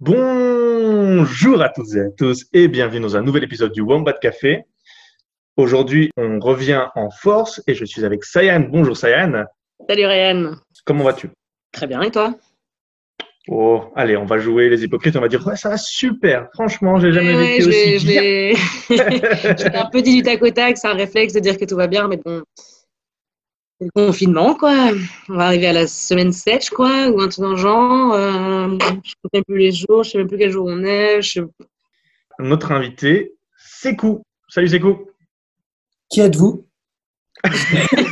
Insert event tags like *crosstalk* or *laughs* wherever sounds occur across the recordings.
Bonjour à toutes et à tous et bienvenue dans un nouvel épisode du Wombat Café. Aujourd'hui, on revient en force et je suis avec Sayan. Bonjour Sayan. Salut Ryan. Comment vas-tu? Très bien, et toi? Oh, allez, on va jouer les hypocrites. On va dire ouais, ça va super. Franchement, j'ai jamais Ouais, vécu aussi vais- bien. *laughs* je vais- un peu dit du tac au tac, c'est un réflexe de dire que tout va bien, mais bon. Le confinement, quoi. On va arriver à la semaine 7, je crois, ou un truc dans le genre. Euh, je ne compte même plus les jours, je sais même plus quel jour on est. Je... Notre invité, Sekou. Salut Sekou. Qui êtes-vous? *laughs*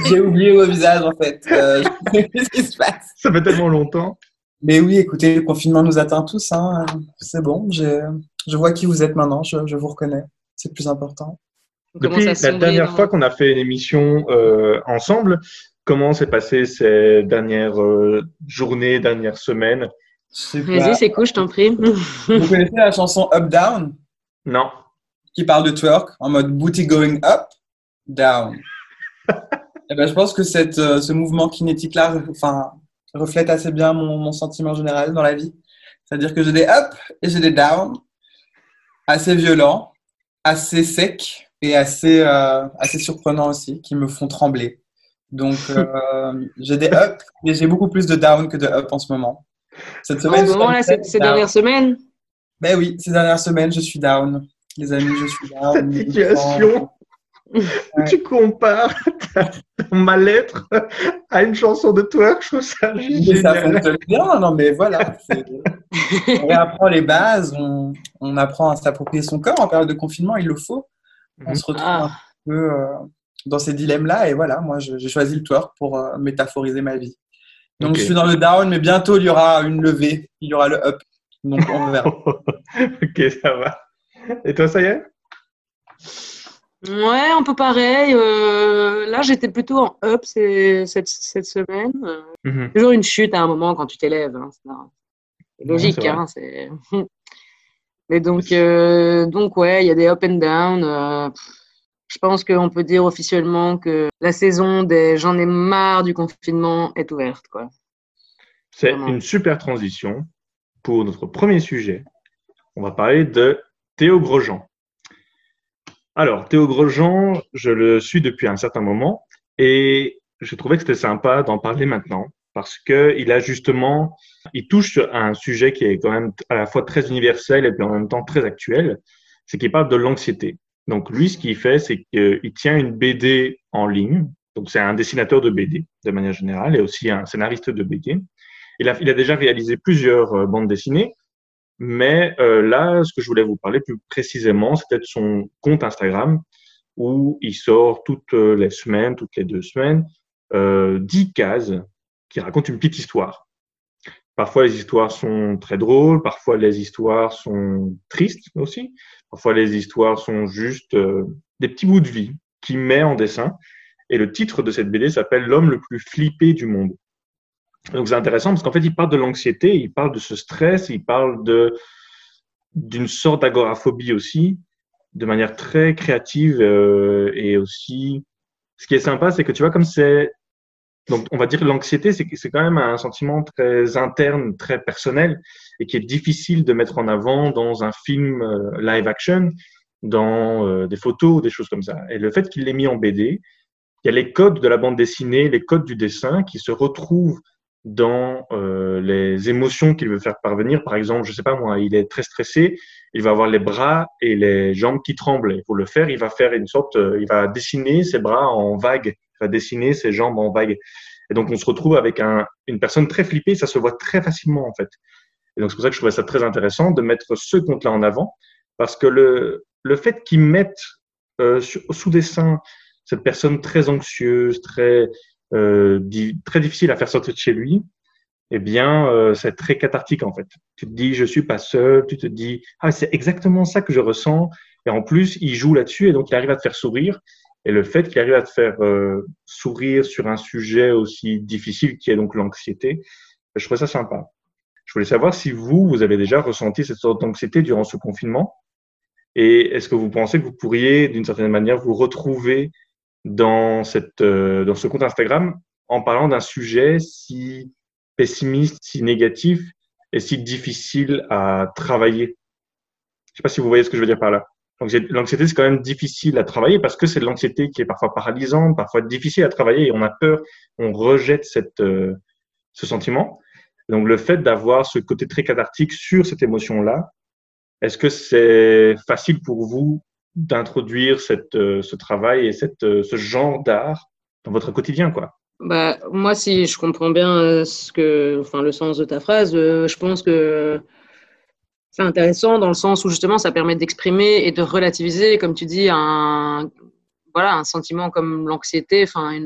J'ai oublié vos visages en fait. Euh, Qu'est-ce qui se passe Ça fait tellement longtemps. Mais oui, écoutez, le confinement nous atteint tous. Hein. C'est bon, je vois qui vous êtes maintenant, je, je vous reconnais. C'est le plus important. Depuis la dernière dans- fois qu'on a fait une émission euh, ensemble, comment s'est passé ces dernières euh, journées, dernières semaines? Vas-y, c'est cool, je t'en prie. *laughs* Vous connaissez la chanson Up Down? Non. qui parle de twerk en mode booty going up, down. *laughs* Et ben, je pense que cette, euh, ce mouvement kinétique-là enfin, reflète assez bien mon, mon sentiment général dans la vie. C'est-à-dire que j'ai des up et j'ai des down assez violents, assez secs et assez, euh, assez surprenants aussi, qui me font trembler. Donc, euh, *laughs* j'ai des up et j'ai beaucoup plus de down que de up en ce moment. Cette En semaine, ce moment, là, ces, ces down. dernières semaines, Ben oui, ces dernières semaines, je suis down. Les amis, je suis down. *laughs* Cette situation où Ouais. tu compares ta- ton mal-être à une chanson de twerk, je trouve ça juste Mais ça génial. fonctionne bien, non mais voilà. *laughs* On réapprend les bases, on, on apprend à s'approprier son corps. En période de confinement, il le faut. On Mhm. se retrouve Ah. un peu euh, dans ces dilemmes-là. Et voilà, moi, j'ai choisi le twerk pour euh, métaphoriser ma vie. Donc, je suis dans le down, mais bientôt, il y aura une levée. Il y aura le up. Donc, on verra. *laughs* ok, ça va. Et toi, ça y est? Ouais, un peu pareil. Euh, là, j'étais plutôt en up ces- cette, cette semaine. Euh, Mhm. toujours une chute à un moment quand tu t'élèves. hein, c'est Ouais, logique. hein, *laughs* Mais donc, euh, donc ouais, il y a des up and down. euh, je pense qu'on peut dire officiellement que la saison des j'en ai marre du confinement est ouverte. Quoi. C'est une super transition pour notre premier sujet. On va parler de Théo Grosjean. Alors, Théo Grosjean, je le suis depuis un certain moment et je trouvais que c'était sympa d'en parler maintenant parce que il a justement, il touche à un sujet qui est quand même à la fois très universel et puis en même temps très actuel, c'est qu'il parle de l'anxiété. Donc lui, ce qu'il fait, c'est qu'il tient une BD en ligne. Donc c'est un dessinateur de BD de manière générale et aussi un scénariste de BD. Il a, déjà réalisé plusieurs euh, bandes dessinées, mais euh, là, ce que je voulais vous parler plus précisément, c'était son compte Instagram où il sort toutes les semaines, toutes les deux semaines, euh, 10 cases qui racontent une petite histoire. Parfois, les histoires sont très drôles, parfois les histoires sont tristes aussi, parfois les histoires sont juste euh, des petits bouts de vie qu'il met en dessin. Et le titre de cette BD s'appelle L'homme le plus flippé du monde. Donc c'est intéressant parce qu'en fait, il parle de l'anxiété, il parle de ce stress, il parle de d'une sorte d'agoraphobie aussi, de manière très créative euh, et aussi. Ce qui est sympa, c'est que tu vois comme c'est donc on va dire l'anxiété, c'est quand même un sentiment très interne, très personnel et qui est difficile de mettre en avant dans un film euh, live action, dans euh, des photos, des choses comme ça. Et le fait qu'il l'ait mis en BD, il y a les codes de la bande dessinée, les codes du dessin qui se retrouvent dans euh, les émotions qu'il veut faire parvenir. Par exemple, je sais pas moi, il est très stressé, il va avoir les bras et les jambes qui tremblent. Et pour le faire, il va faire une sorte, il va dessiner ses bras en vagues, va dessiner ses jambes en vagues. Et donc on se retrouve avec un, une personne très flippée, ça se voit très facilement en fait. Et donc c'est pour ça que je trouvais ça très intéressant de mettre ce compte-là en avant, parce que le, le fait qu'ils mettent euh, sous dessin cette personne très anxieuse, très euh, très difficile à faire sortir de chez lui, eh bien, euh, c'est très cathartique en fait. Tu te dis, je suis pas seul. Tu te dis, ah, c'est exactement ça que je ressens. Et en plus, il joue là-dessus et donc il arrive à te faire sourire. Et le fait qu'il arrive à te faire euh, sourire sur un sujet aussi difficile qui est donc l'anxiété, je trouve ça sympa. Je voulais savoir si vous, vous avez déjà ressenti cette sorte d'anxiété durant ce confinement. Et est-ce que vous pensez que vous pourriez, d'une certaine manière, vous retrouver dans, cette, euh, dans ce compte Instagram en parlant d'un sujet si pessimiste, si négatif est si difficile à travailler? Je sais pas si vous voyez ce que je veux dire par là. L'anxiété, c'est quand même difficile à travailler parce que c'est l'anxiété qui est parfois paralysante, parfois difficile à travailler et on a peur, on rejette cette, euh, ce sentiment. Donc, le fait d'avoir ce côté très cathartique sur cette émotion-là, est-ce que c'est facile pour vous d'introduire cette, euh, ce travail et cette, euh, ce genre d'art dans votre quotidien, quoi? Bah, moi, si je comprends bien ce que, enfin, le sens de ta phrase, je pense que intéressant dans le sens où justement ça permet d'exprimer et de relativiser, comme tu dis, un, voilà, un sentiment comme l'anxiété, enfin,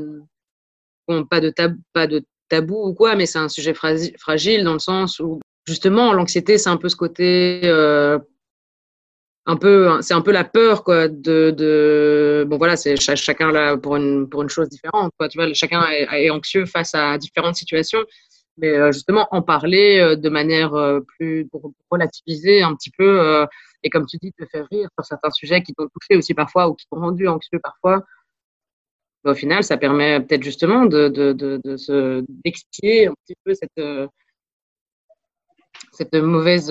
pas, de tab, pas de tabou ou quoi, mais c'est un sujet fragile dans le sens où justement l'anxiété c'est un peu ce côté euh, un peu c'est un peu la peur quoi de, de bon voilà c'est chacun là pour une pour une chose différente quoi tu vois chacun est, anxieux face à différentes situations mais euh, justement en parler euh, de manière euh, plus pour relativiser un petit peu et comme tu dis te faire rire sur certains sujets qui t'ont touché aussi parfois ou qui t'ont rendu anxieux parfois au final ça permet peut-être justement de, de, de, se d'expier un petit peu cette cette mauvaise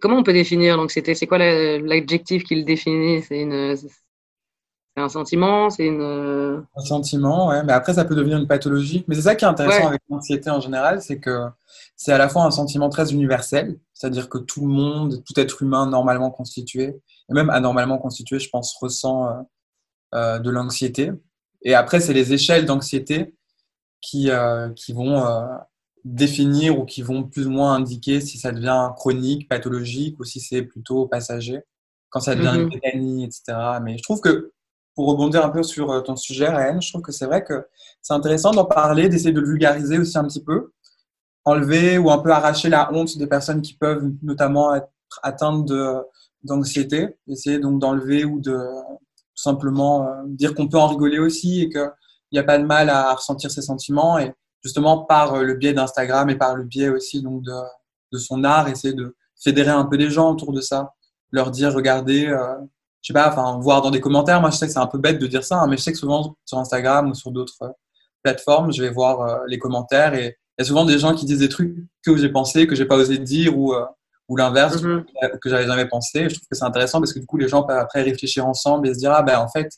comment on peut définir l'anxiété? C'est quoi l'adjectif qui le définit? C'est un sentiment, c'est une. Euh, un sentiment, ouais. Mais après, ça peut devenir une pathologie. Mais c'est ça qui est intéressant avec l'anxiété en général, c'est que c'est à la fois un sentiment très universel, c'est-à-dire que tout le monde, tout être humain normalement constitué, et même anormalement constitué, je pense, ressent euh, euh, de l'anxiété. Et après, c'est les échelles d'anxiété qui, qui vont définir ou qui vont plus ou moins indiquer si ça devient chronique, pathologique ou si c'est plutôt passager, quand ça devient une tétanie, etc. Mais je trouve que pour rebondir un peu sur euh, ton sujet, Ryan, je trouve que c'est vrai que c'est intéressant d'en parler, d'essayer de vulgariser aussi un petit peu, enlever ou un peu arracher la honte des personnes qui peuvent notamment être atteintes d'anxiété, essayer donc d'enlever ou de simplement euh, dire qu'on peut en rigoler aussi et qu'il n'y a pas de mal à ressentir ses sentiments et justement par euh, le biais d'Instagram et par le biais aussi donc de, de, son art, essayer de fédérer un peu les gens autour de ça, leur dire regardez, je sais pas, enfin, voir dans des commentaires. Moi, je sais que c'est un peu bête de dire ça, hein, mais je sais que souvent sur Instagram ou sur d'autres euh, plateformes, je vais voir euh, les commentaires et il y a souvent des gens qui disent des trucs que j'ai pensé, que j'ai pas osé dire ou, euh, ou l'inverse, mm-hmm. que j'avais jamais pensé. je trouve que c'est intéressant parce que du coup, les gens peuvent après réfléchir ensemble et se dire, ah ben, en fait,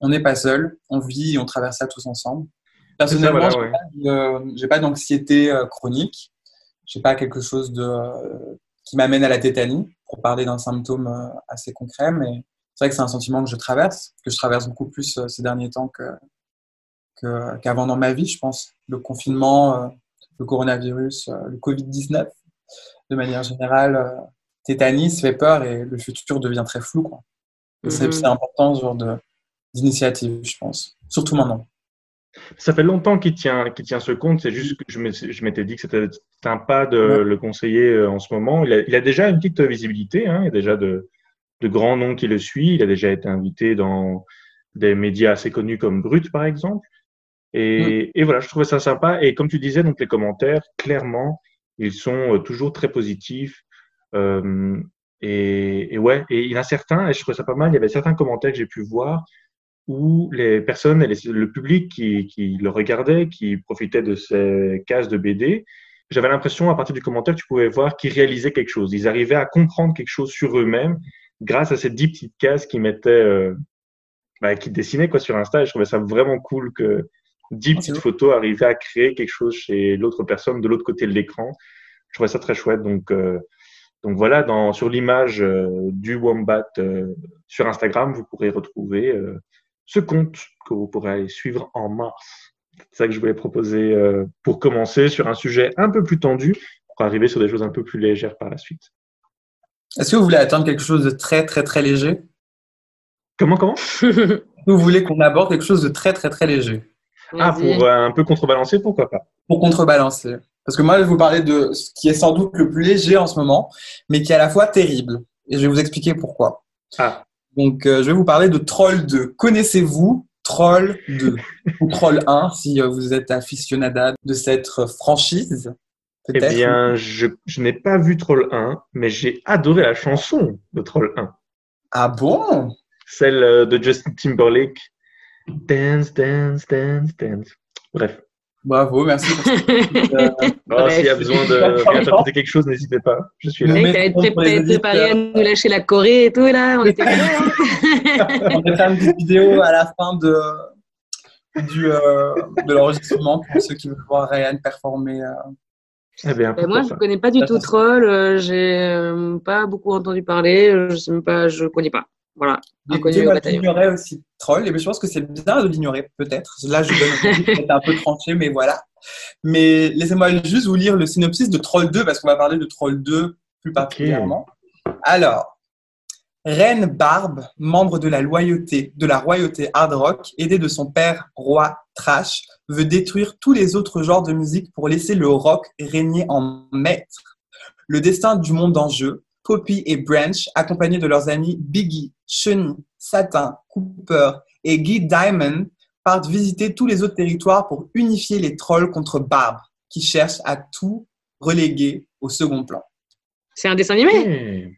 on n'est pas seul, on vit et on traverse ça tous ensemble. Personnellement, je j'ai pas d'anxiété chronique. J'ai pas quelque chose de, qui m'amène à la tétanie, pour parler d'un symptôme assez concret, mais c'est vrai que c'est un sentiment que je traverse, que je traverse beaucoup plus euh, ces derniers temps que, qu'avant dans ma vie, je pense. Le confinement, euh, le coronavirus, euh, le Covid-19, de manière générale, tétanis fait peur et le futur devient très flou. Quoi. c'est, important ce genre d'initiative, je pense. Surtout maintenant. Ça fait longtemps qu'il tient, ce compte. C'est juste que je m'étais dit que c'était sympa de le conseiller en ce moment. Il a, il a, déjà une petite visibilité. Hein, il y a déjà de, de grands noms qui le suivent. Il a déjà été invité dans des médias assez connus comme Brut, par exemple. Et, mm. voilà, je trouvais ça sympa. Et comme tu disais, donc les commentaires, clairement, ils sont euh, toujours très positifs. Euh, et, ouais, et il y en a certains, et je trouvais ça pas mal, il y avait certains commentaires que j'ai pu voir où les personnes, le public qui, qui le regardait, qui profitait de ces cases de BD, j'avais l'impression, à partir du commentaire, tu pouvais voir qu'ils réalisaient quelque chose. Ils arrivaient à comprendre quelque chose sur eux-mêmes grâce à ces dix petites cases qui mettaient, euh, bah, qui dessinaient quoi sur Insta. Et je trouvais ça vraiment cool que dix petites photos arrivaient à créer quelque chose chez l'autre personne de l'autre côté de l'écran. Je trouvais ça très chouette. Donc, euh, donc voilà, dans, sur l'image euh, du Wombat sur Instagram, vous pourrez retrouver ce compte que vous pourrez aller suivre en mars. C'est ça que je voulais proposer pour commencer sur un sujet un peu plus tendu, pour arriver sur des choses un peu plus légères par la suite. Est-ce que vous voulez attendre quelque chose de très, très, très léger? Comment, comment? *laughs* Vous voulez qu'on aborde quelque chose de très, très, très léger? Ah, pour euh, un peu contrebalancer, pourquoi pas? Pour contrebalancer. Parce que moi, je vais vous parler de ce qui est sans doute le plus léger en ce moment, mais qui est à la fois terrible. Et je vais vous expliquer pourquoi. Ah. Donc, euh, je vais vous parler de Troll 2. Connaissez-vous Troll 2 *laughs* ou Troll 1 si euh, vous êtes aficionada de cette franchise? Eh bien, je, je n'ai pas vu Troll 1, mais j'ai adoré la chanson de Troll 1. Ah bon? Celle euh, de Justin Timberlake. Dance, dance, dance, dance. Bref. Bravo, merci. Pour *laughs* oh, S'il y a besoin de réinterpréter quelque chose, n'hésitez pas. Je suis là. Tu préparé à nous lâcher la Corée et tout, là. On était hein. On va faire une petite vidéo à la fin de, du, euh, de l'enregistrement pour ceux qui veulent voir Ryan performer. Euh. Eh bien, moi, je ne connais pas du tout Troll. Euh, j'ai pas beaucoup entendu parler. Je ne pas, je connais pas. Voilà. J'ignorais aussi Troll, et je pense que c'est bien de l'ignorer, peut-être. Là, je donne un peu tranché, mais voilà. Mais laissez-moi juste vous lire le synopsis de Troll 2, parce qu'on va parler de Troll 2 plus particulièrement. Alors, Reine Barbe, membre de la loyauté, de la royauté hard rock, aidée de son père, roi Trash, veut détruire tous les autres genres de musique pour laisser le rock régner en maître. Le destin du monde en jeu, Poppy et Branch, accompagnés de leurs amis Biggie, Cheney, Satin, Cooper et Guy Diamond, partent visiter tous les autres territoires pour unifier les trolls contre Barbe, qui cherche à tout reléguer au second plan. C'est un dessin animé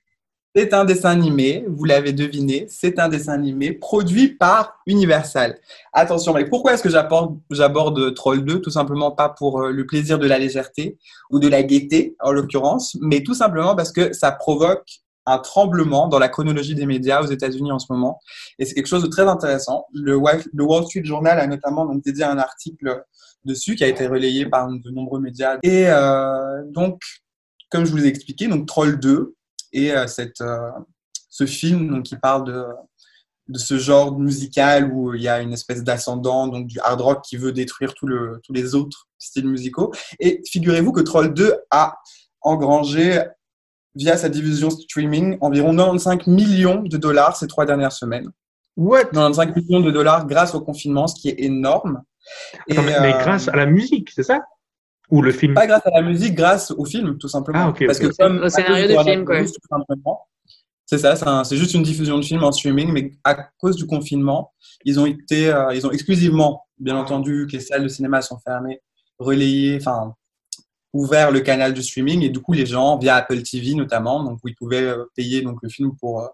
c'est un dessin animé, vous l'avez deviné, c'est un dessin animé produit par Universal. Attention, mais pourquoi est-ce que j'aborde Troll 2 Tout simplement pas pour euh, le plaisir de la légèreté ou de la gaieté, en l'occurrence, mais tout simplement parce que ça provoque un tremblement dans la chronologie des médias aux États-Unis en ce moment. Et c'est quelque chose de très intéressant. Le, Wall Street Journal a notamment dédié un article dessus qui a été relayé par de nombreux médias. Et euh, donc, comme je vous ai expliqué, donc Troll 2, et euh, cette, euh, ce film donc, qui parle de, de ce genre musical où il y a une espèce d'ascendant, donc du hard rock qui veut détruire tout le, tous les autres styles musicaux. Et figurez-vous que Troll 2 a engrangé, via sa division streaming, environ 95 millions de dollars ces trois dernières semaines. What? 95 millions de dollars grâce au confinement, ce qui est énorme. mais, mais, euh, grâce à la musique, c'est ça? Ou le film Pas grâce à la musique, grâce au film, tout simplement. Ah, Parce que comme au scénario du film, quoi. C'est ça, c'est juste une diffusion de film en streaming, mais à cause du confinement, ils ont été, euh, ils ont exclusivement, bien entendu, que les salles de cinéma sont fermées, relayé, enfin, ouvert le canal du streaming, et du coup, les gens, via Apple TV notamment, donc où ils pouvaient euh, payer donc le film pour euh,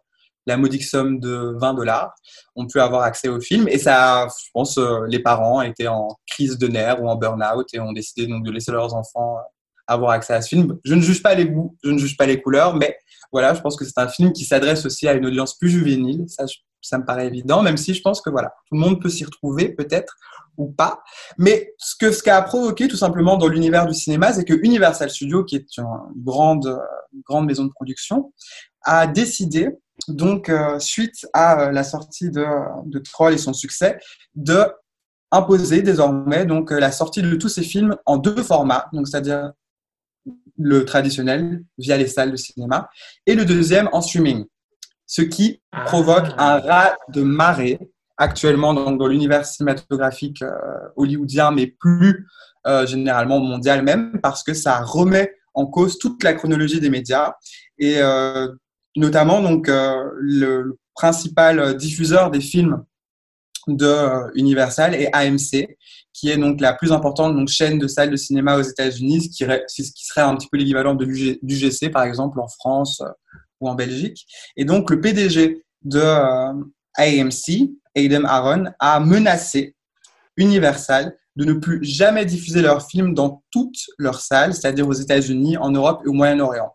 la modique somme de 20 dollars, ont pu avoir accès au film. Et ça, je pense, euh, les parents étaient en crise de nerfs ou en burn-out et ont décidé donc de laisser leurs enfants euh, avoir accès à ce film. Je ne juge pas les goûts, je ne juge pas les couleurs, mais voilà, je pense que c'est un film qui s'adresse aussi à une audience plus juvénile. Ça, ça me paraît évident, même si je pense que voilà, tout le monde peut s'y retrouver, peut-être ou pas. Mais ce que ce a provoqué tout simplement dans l'univers du cinéma, c'est que Universal Studios, qui est une grande, grande maison de production, a décidé donc euh, suite à euh, la sortie de, de, Troll et son succès, de imposer désormais donc euh, la sortie de tous ces films en deux formats, donc c'est-à-dire le traditionnel via les salles de cinéma et le deuxième en streaming, ce qui ah. provoque un rat de marée actuellement donc, dans l'univers cinématographique hollywoodien, mais plus généralement mondial même, parce que ça remet en cause toute la chronologie des médias et notamment donc euh, le, principal diffuseur des films de euh, Universal est AMC, qui est donc la plus importante chaîne de salles de cinéma aux États-Unis, ce qui, serait un petit peu l'équivalent de l'UGC par exemple en France euh, ou en Belgique. Et donc le PDG de AMC, Adam Aaron, a menacé Universal de ne plus jamais diffuser leurs films dans toutes leurs salles, c'est-à-dire aux États-Unis, en Europe et au Moyen-Orient.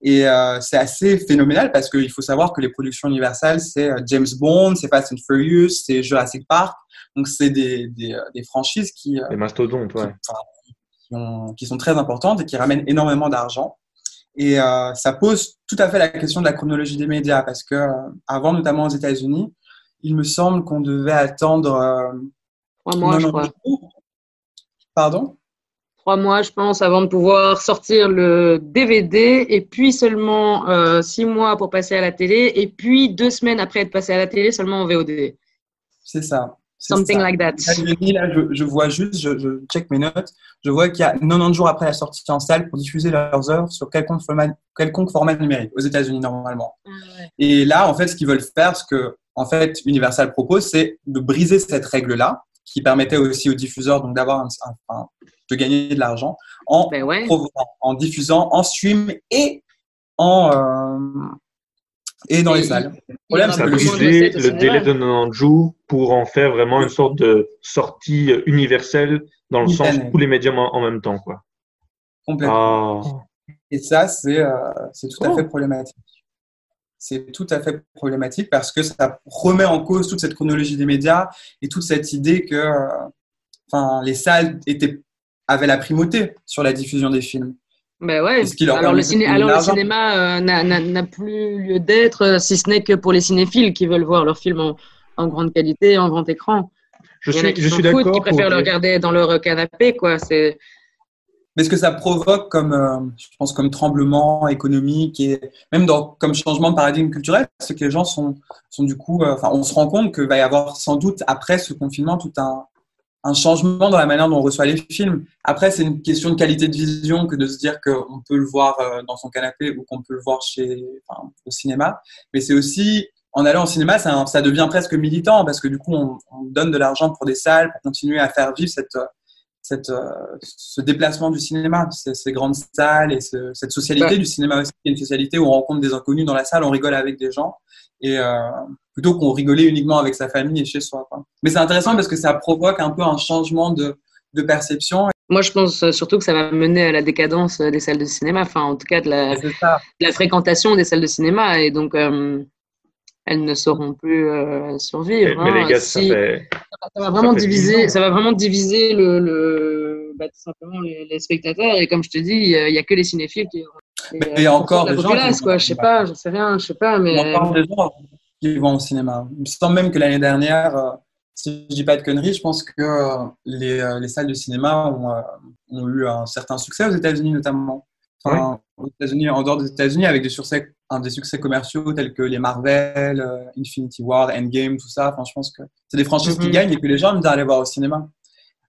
Et euh, c'est assez phénoménal parce qu'il faut savoir que les productions universelles, c'est euh, James Bond, c'est Fast and Furious, c'est Jurassic Park. Donc, c'est des, des, euh, des, franchises qui, des mastodontes, ouais. qui, qui, sont très importantes et qui ramènent énormément d'argent. Et euh, ça pose tout à fait la question de la chronologie des médias parce que avant, notamment aux États-Unis, il me semble qu'on devait attendre. Trois mois, je crois. Pardon? Trois mois, je pense, avant de pouvoir sortir le DVD, et puis seulement euh, six mois pour passer à la télé, et puis deux semaines après être passé à la télé, seulement en VOD. C'est ça. Something like that. Là, je, je, vois juste, je, je, check mes notes, je vois qu'il y a 90 jours après la sortie en salle pour diffuser leurs œuvres sur quelconque format, quelconque format numérique aux États-Unis normalement. Ah et là, en fait, ce qu'ils veulent faire, ce que en fait Universal propose, c'est de briser cette règle-là, qui permettait aussi aux diffuseurs donc d'avoir un, de gagner de l'argent en, ben en diffusant en stream et en, euh, et dans Et les salles. Le problème, c'est que le délai de 90 jours pour en faire vraiment une sorte de sortie universelle dans le sens Simultané. tous les médiums en, en même temps. Quoi. complètement. Ah. Et ça, c'est euh, tout à Oh. fait problématique. C'est tout à fait problématique parce que ça remet en cause toute cette chronologie des médias et toute cette idée que euh, enfin, les salles étaient, avaient la primauté sur la diffusion des films. Ben ouais. Alors, le, ciné- alors cinéma euh, n'a- plus lieu d'être, euh, si ce n'est que pour les cinéphiles qui veulent voir leurs films en, en grande qualité, en grand écran. Je Il y en a suis, qui je suis d'accord. qui pour préfèrent le regarder dans leur canapé, quoi. C'est Mais ce que ça provoque comme, euh, je pense, comme tremblement économique et même dans, comme changement de paradigme culturel, c'est que les gens sont, sont du coup, euh, enfin, on se rend compte qu'il va y avoir sans doute après ce confinement tout un, un changement dans la manière dont on reçoit les films. Après, c'est une question de qualité de vision que de se dire qu'on peut le voir euh, dans son canapé ou qu'on peut le voir chez, enfin, au cinéma. Mais c'est aussi, en allant au cinéma, ça, ça devient presque militant parce que du coup, on, on donne de l'argent pour des salles, pour continuer à faire vivre cette, cette, euh, ce déplacement du cinéma, ces, ces grandes salles et ce- cette socialité Ouais. du cinéma aussi, qui est une socialité où on rencontre des inconnus dans la salle, on rigole avec des gens, et euh, plutôt qu'on rigolait uniquement avec sa famille et chez soi. quoi. Mais c'est intéressant parce que ça provoque un peu un changement de, de perception. Moi, je pense euh, surtout que ça va mener à la décadence euh, des salles de cinéma, enfin, en tout cas, de la, de fréquentation des salles de cinéma. Et donc, euh, elles ne sauront plus euh, survivre. Mais, mais hein. les gars, ça fait. ça va vraiment fait diviser, ça va vraiment diviser le, le bah, tout simplement les, les spectateurs. Et comme je te dis, il n'y a que les cinéphiles qui. Mais il y a euh, encore des gens qui- quoi. Je sais pas, je sais rien, je sais pas, Il y a encore des gens qui vont au cinéma. Il me semble même que l'année dernière, euh, si je dis pas de conneries, je pense que euh, les, les salles de cinéma ont, ont eu un certain succès aux États-Unis notamment. Enfin, aux États-Unis, en dehors des États-Unis, avec des succès, un des succès commerciaux tels que les Marvel, euh, Infinity War, Endgame, tout ça. Enfin, je pense que c'est des franchises qui Mhm. gagnent et que les gens aiment bien aller voir au cinéma.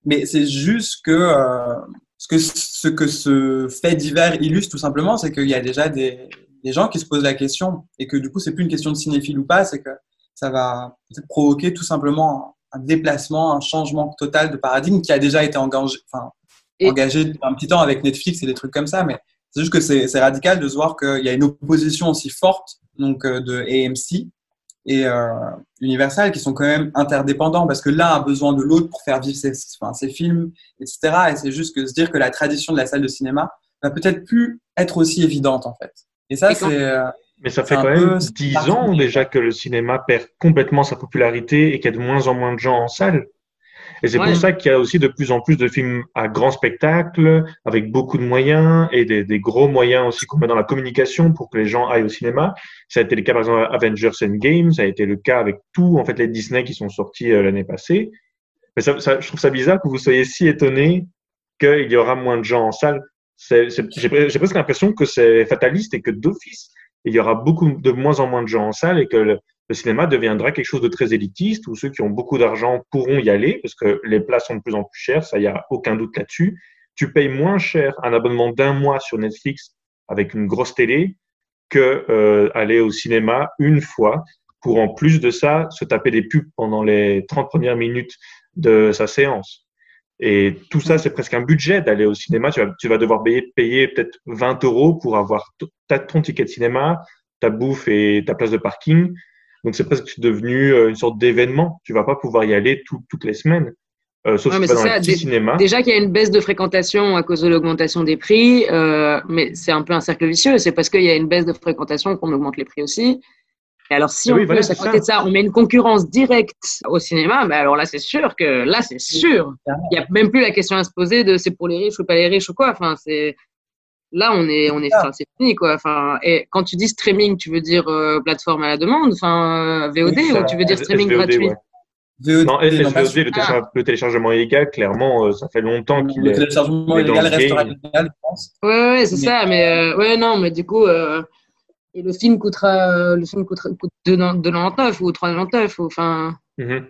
Mais c'est juste que euh, ce que ce que ce fait divers illustre tout simplement, c'est qu'il y a déjà des, des gens qui se posent la question et que du coup, c'est plus une question de cinéphile ou pas, c'est que ça va peut-être provoquer tout simplement un, déplacement, un changement total de paradigme qui a déjà été engagé, enfin, Et- engagé depuis un petit temps avec Netflix et des trucs comme ça, mais c'est juste que c'est c'est radical de se voir qu'il y a une opposition aussi forte donc euh, de AMC et euh, Universal qui sont quand même interdépendants parce que l'un a besoin de l'autre pour faire vivre ses, enfin, ses films, etc. Et c'est juste que se dire que la tradition de la salle de cinéma va peut-être plus être aussi évidente en fait. Et ça, c'est euh, Mais ça fait quand même c'est 10 particulier. ans déjà que le cinéma perd complètement sa popularité et qu'il y a de moins en moins de gens en salle. Et c'est Ouais. pour ça qu'il y a aussi de plus en plus de films à grand spectacle, avec beaucoup de moyens et des, des gros moyens aussi qu'on met dans la communication pour que les gens aillent au cinéma. Ça a été le cas par exemple Avengers Endgame, ça a été le cas avec tous en fait les Disney qui sont sortis euh, l'année passée. Mais ça, ça- je trouve ça bizarre que vous soyez si étonné qu'il y aura moins de gens en salle. J'ai presque l'impression que c'est fataliste et que d'office, il y aura beaucoup de moins en moins de gens en salle et que le, le cinéma deviendra quelque chose de très élitiste où ceux qui ont beaucoup d'argent pourront y aller parce que les places sont de plus en plus chères, ça, il n'y a aucun doute là-dessus. Tu payes moins cher un abonnement d'un mois sur Netflix avec une grosse télé que euh, aller au cinéma une fois pour en plus de ça se taper des pubs pendant les 30 premières minutes de sa séance. Et tout ça, c'est presque un budget d'aller au cinéma. Tu vas, tu vas devoir payer, payer peut-être 20 euros pour avoir ton ticket de cinéma, ta bouffe et ta place de parking. Donc, c'est presque devenu euh, une sorte d'événement. Tu vas pas pouvoir y aller tout- toutes les semaines. Euh, sauf Ouais, si mais tu vas c'est dans ça, les cinémas. Déjà qu'il y a une baisse de fréquentation à cause de l'augmentation des prix, euh, mais c'est un peu un cercle vicieux. C'est parce qu'il y a une baisse de fréquentation qu'on augmente les prix aussi. Et alors, si Ah en oui, voilà, à de ça, on met une concurrence directe au cinéma, ben alors là, c'est sûr que là, c'est sûr. Il n'y a même plus la question à se poser de c'est pour les riches ou pas les riches ou quoi. Enfin, c'est là, on est, on est, c'est fini quoi. Enfin, et quand tu dis streaming, tu veux dire euh, plateforme à la demande, enfin euh, VOD Oui, ou tu veux dire streaming SVOD, gratuit? Ouais. VOD, Non, SVOD, le, télécharge- le téléchargement illégal, clairement, euh, ça fait longtemps qu'il Le est. téléchargement il est dans illégal le restera illégal, je pense. Ouais, ouais, c'est Mais- ça, mais euh, ouais, non, mais du coup, euh, et le film coûtera, le film coûtera, coûte 2,99 ou 3,99, ou enfin, Mhm.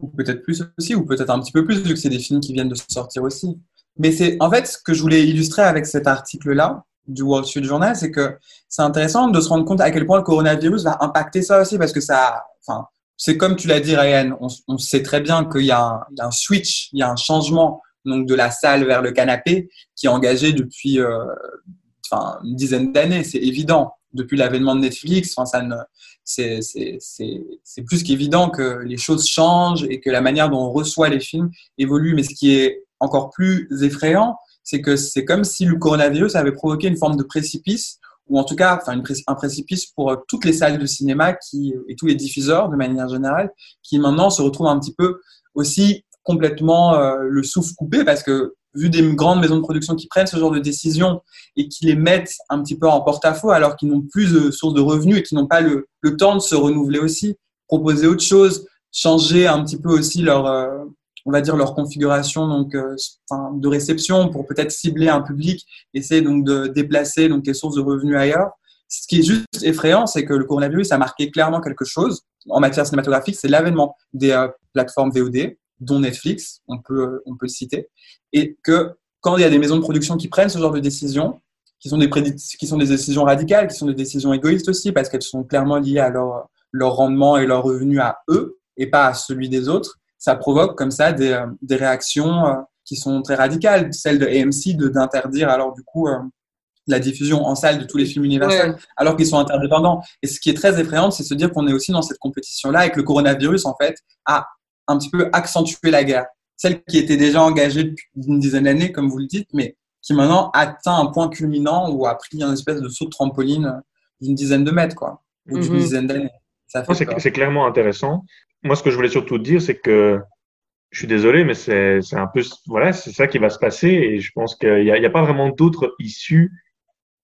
ou peut-être plus aussi, ou peut-être un petit peu plus, vu que c'est des films qui viennent de sortir aussi. Mais c'est en fait ce que je voulais illustrer avec cet article-là du Wall Street Journal, c'est que c'est intéressant de se rendre compte à quel point le coronavirus va impacter ça aussi, parce que ça, enfin, c'est comme tu l'as dit, Ryan, on, sait très bien qu'il y, a un- switch, il y a un changement donc de la salle vers le canapé qui est engagé depuis euh, une dizaine d'années, c'est évident. depuis l'avènement de Netflix, enfin, ça ne, c'est, c'est plus qu'évident que les choses changent et que la manière dont on reçoit les films évolue. Mais ce qui est encore plus effrayant, c'est que c'est comme si le coronavirus avait provoqué une forme de précipice, ou en tout cas enfin, un précipice pour euh, toutes les salles de cinéma qui, et tous les diffuseurs de manière générale, qui maintenant se retrouvent un petit peu aussi complètement euh, le souffle coupé parce que vu des grandes maisons de production qui prennent ce genre de décisions et qui les mettent un petit peu en porte-à-faux alors qu'ils n'ont plus de source de revenus et qui n'ont pas le, le, temps de se renouveler aussi, proposer autre chose, changer un petit peu aussi leur, euh, on va dire leur configuration donc euh, de réception pour peut-être cibler un public, essayer donc de déplacer donc les sources de revenus ailleurs. Ce qui est juste effrayant, c'est que le coronavirus a marqué clairement quelque chose en matière cinématographique, c'est l'avènement des euh, plateformes VOD, dont Netflix, on peut, on peut le citer, et que quand il y a des maisons de production qui prennent ce genre de décisions, qui sont des, qui sont des décisions radicales, qui sont des décisions égoïstes aussi, parce qu'elles sont clairement liées à leur, leur rendement et leur revenu à eux, et pas à celui des autres, ça provoque comme ça des, euh, des réactions euh, qui sont très radicales. Celle de AMC d'interdire alors du coup euh, la diffusion en salle de tous les films universels alors qu'ils sont interdépendants. Et ce qui est très effrayant, c'est se dire qu'on est aussi dans cette compétition-là et que le coronavirus, en fait, a un petit peu accentué la guerre. Celle qui était déjà engagée depuis une dizaine d'années, comme vous le dites, mais qui maintenant atteint un point culminant ou a pris un espèce de saut de trampoline d'une dizaine de mètres, quoi, ou d'une mhm. dizaine d'années. C'est clairement intéressant moi, ce que je voulais surtout dire, c'est que je suis désolé, mais c'est un peu, voilà, c'est ça qui va se passer. Et je pense qu'il n'y a, a, pas vraiment d'autres issues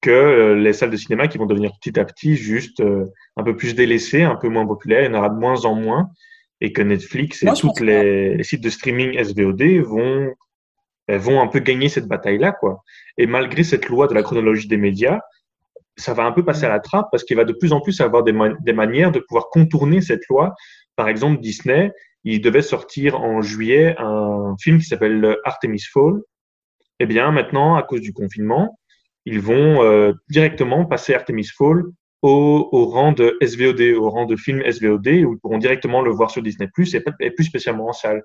que euh, les salles de cinéma qui vont devenir petit à petit juste euh, un peu plus délaissées, un peu moins populaires. Il y en aura de moins en moins. Et que Netflix et tous les, les, sites de streaming SVOD vont, ben, vont un peu gagner cette bataille-là, quoi. Et malgré cette loi de la chronologie des médias, ça va un peu passer à la trappe parce qu'il va de plus en plus avoir des, des manières de pouvoir contourner cette loi par exemple, Disney, il devait sortir en juillet un film qui s'appelle Artemis Fall. Eh bien, maintenant, à cause du confinement, ils vont euh, directement passer Artemis Fall au, rang de SVOD, au rang de film SVOD, où ils pourront directement le voir sur Disney Plus et, et plus spécialement en salle.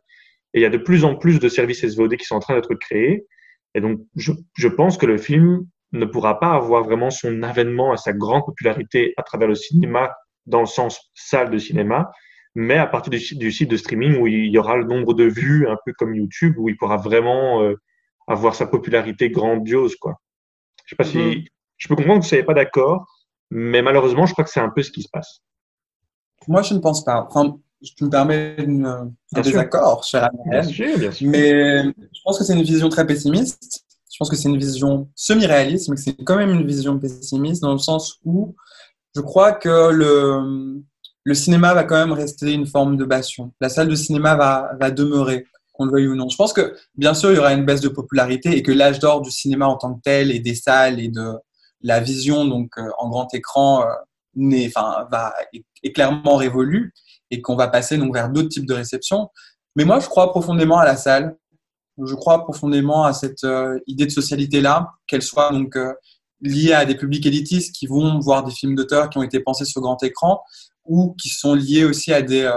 Et il y a de plus en plus de services SVOD qui sont en train d'être créés. Et donc, je, je pense que le film ne pourra pas avoir vraiment son avènement à sa grande popularité à travers le cinéma, dans le sens salle de cinéma, mais à partir du, site de streaming où il y aura le nombre de vues, un peu comme YouTube, où il pourra vraiment euh, avoir sa popularité grandiose. Quoi. Je sais pas si mm-hmm. je peux comprendre que vous soyez pas d'accord, mais malheureusement, je crois que c'est un peu ce qui se passe. Moi, je ne pense pas. Enfin, je me permets un désaccord, cher bien sûr, bien sûr. mais je pense que c'est une vision très pessimiste. Je pense que c'est une vision semi-réaliste, mais que c'est quand même une vision pessimiste dans le sens où je crois que le, le cinéma va quand même rester une forme de passion. La salle de cinéma va, demeurer, qu'on le veuille ou non. Je pense que, bien sûr, il y aura une baisse de popularité et que l'âge d'or du cinéma en tant que tel et des salles et de la vision donc euh, en grand écran euh, enfin, va, est, clairement révolue et qu'on va passer donc vers d'autres types de réception. Mais moi, je crois profondément à la salle. Je crois profondément à cette euh, idée de socialité-là, qu'elle soit donc liée à des publics élitistes qui vont voir des films d'auteur qui ont été pensés sur grand écran, ou qui sont liés aussi à des, euh,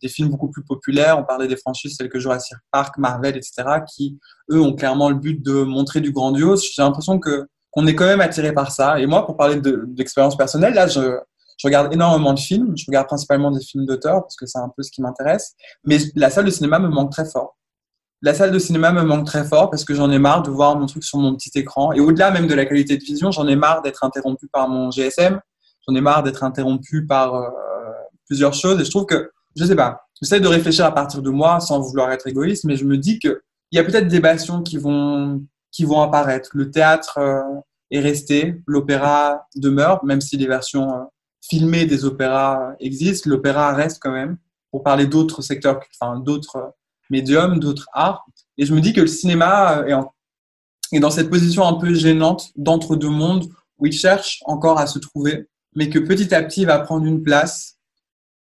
des films beaucoup plus populaires. On parlait des franchises telles que Jurassic Park, Marvel, etc., qui, eux, ont clairement le but de montrer du grandiose. J'ai l'impression que qu'on est quand même attiré par ça. Et moi, pour parler d'expérience personnelle, là, je, je regarde énormément de films. Je regarde principalement des films d'auteur parce que c'est un peu ce qui m'intéresse. Mais la salle de cinéma me manque très fort. La salle de cinéma me manque très fort parce que j'en ai marre de voir mon truc sur mon petit écran. Et au-delà même de la qualité de vision, j'en ai marre d'être interrompu par mon GSM, j'en ai marre d'être interrompu par euh, plusieurs choses. Et je trouve que, je sais pas, j'essaie de réfléchir à partir de moi sans vouloir être égoïste, mais je me dis qu'il y a peut-être des passions qui vont, qui vont apparaître. Le théâtre euh, est resté, l'opéra demeure, même si les versions euh, filmées des opéras existent, l'opéra reste quand même, pour parler d'autres secteurs, enfin d'autres médiums, d'autres arts. Et je me dis que le cinéma est dans cette position un peu gênante d'entre deux mondes où il cherche encore à se trouver mais que petit à petit va prendre une place,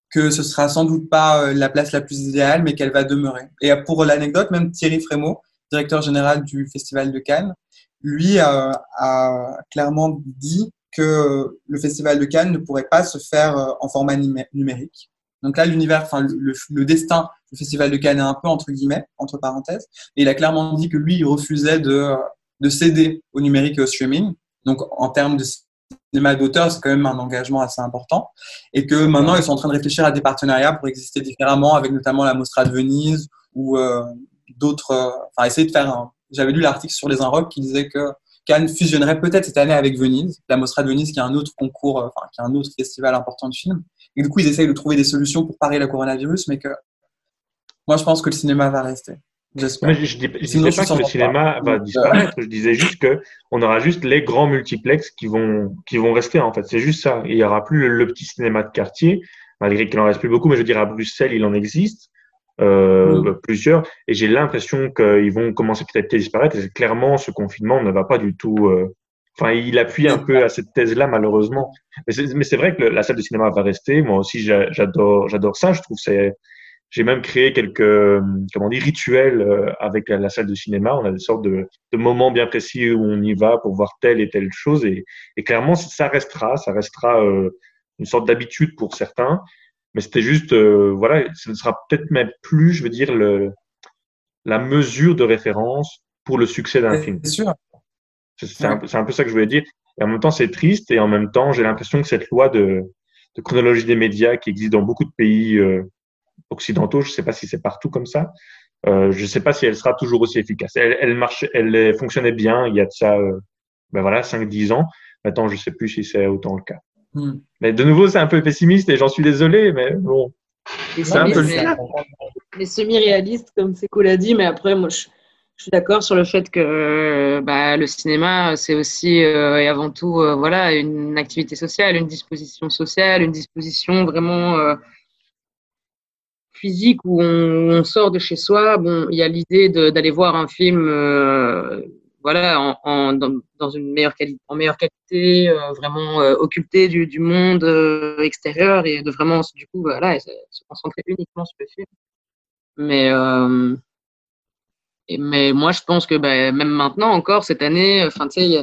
que ce sera sans doute pas euh, la place la plus idéale, mais qu'elle va demeurer. Et pour l'anecdote, même Thierry Frémaux, directeur général du Festival de Cannes, lui a, clairement dit que le Festival de Cannes ne pourrait pas se faire euh, en format numérique. Donc là, l'univers, le, destin du Festival de Cannes est un peu entre guillemets, entre parenthèses. Et il a clairement dit que lui, il refusait de, de céder au numérique et au streaming. Donc en termes de cinéma d'auteur, c'est quand même un engagement assez important. Et que maintenant, ils sont en train de réfléchir à des partenariats pour exister différemment, avec notamment la Mostra de Venise ou euh, d'autres. euh, Enfin, essayer de faire un. J'avais lu l'article sur les Inrocks qui disait que Cannes fusionnerait peut-être cette année avec Venise, la Mostra de Venise, qui est un autre concours, euh, enfin, qui est un autre festival important de films. Et du coup, ils essayent de trouver des solutions pour parer le coronavirus, mais que moi, je pense que le cinéma va rester. J'espère. Je dis, Sinon, je pas que le cinéma pas. va disparaître. Je disais juste que on aura juste les grands multiplex qui vont qui vont rester en fait. C'est juste ça. Il y aura plus le, le petit cinéma de quartier, malgré qu'il en reste plus beaucoup. Mais je veux dire à Bruxelles, il en existe euh, Mm. plusieurs. Et j'ai l'impression qu'ils vont commencer petit à petit à disparaître. Et clairement, ce confinement ne va pas du tout. euh, Enfin, il appuie un peu à cette thèse-là, malheureusement. Mais c'est vrai que le- la salle de cinéma va rester. Moi aussi, j'a- j'adore j'adore ça. Je trouve c'est j'ai même créé quelques euh, comment dire rituels euh, avec la, la salle de cinéma. On a des sortes de, de moments bien précis où on y va pour voir telle et telle chose et, et clairement ça restera, ça restera euh, une sorte d'habitude pour certains. Mais c'était juste euh, voilà, ce ne sera peut-être même plus, je veux dire le la mesure de référence pour le succès d'un film. C'est sûr. C'est un, un peu ça que je voulais dire. Et en même temps, c'est triste et en même temps, j'ai l'impression que cette loi de, de chronologie des médias qui existe dans beaucoup de pays euh, occidentaux, je ne sais pas si c'est partout comme ça, euh, je ne sais pas si elle sera toujours aussi efficace. Elle, elle marche, elle fonctionnait bien il y a de ça, euh, ben voilà, 5-10 ans. Maintenant, je ne sais plus si c'est autant le cas. Hmm. Mais de nouveau, c'est un peu pessimiste et j'en suis désolé, mais bon, c'est un peu le mais- cas. mais semi-réaliste, comme c'est cool à dit, mais après, moi, je, je suis d'accord sur le fait que euh, bah, le cinéma, c'est aussi euh, et avant tout euh, voilà, une activité sociale, une disposition sociale, une disposition vraiment euh, physique où on, sort de chez soi. Bon, il y a l'idée d'aller voir un film euh, voilà, en, dans, une meilleure qualité, en meilleure qualité, euh, vraiment euh, occulté du, monde extérieur et de vraiment, du coup, voilà, se concentrer uniquement sur le film. Mais, mais moi, je pense que bah, même maintenant, encore cette année, enfin, tu sais, il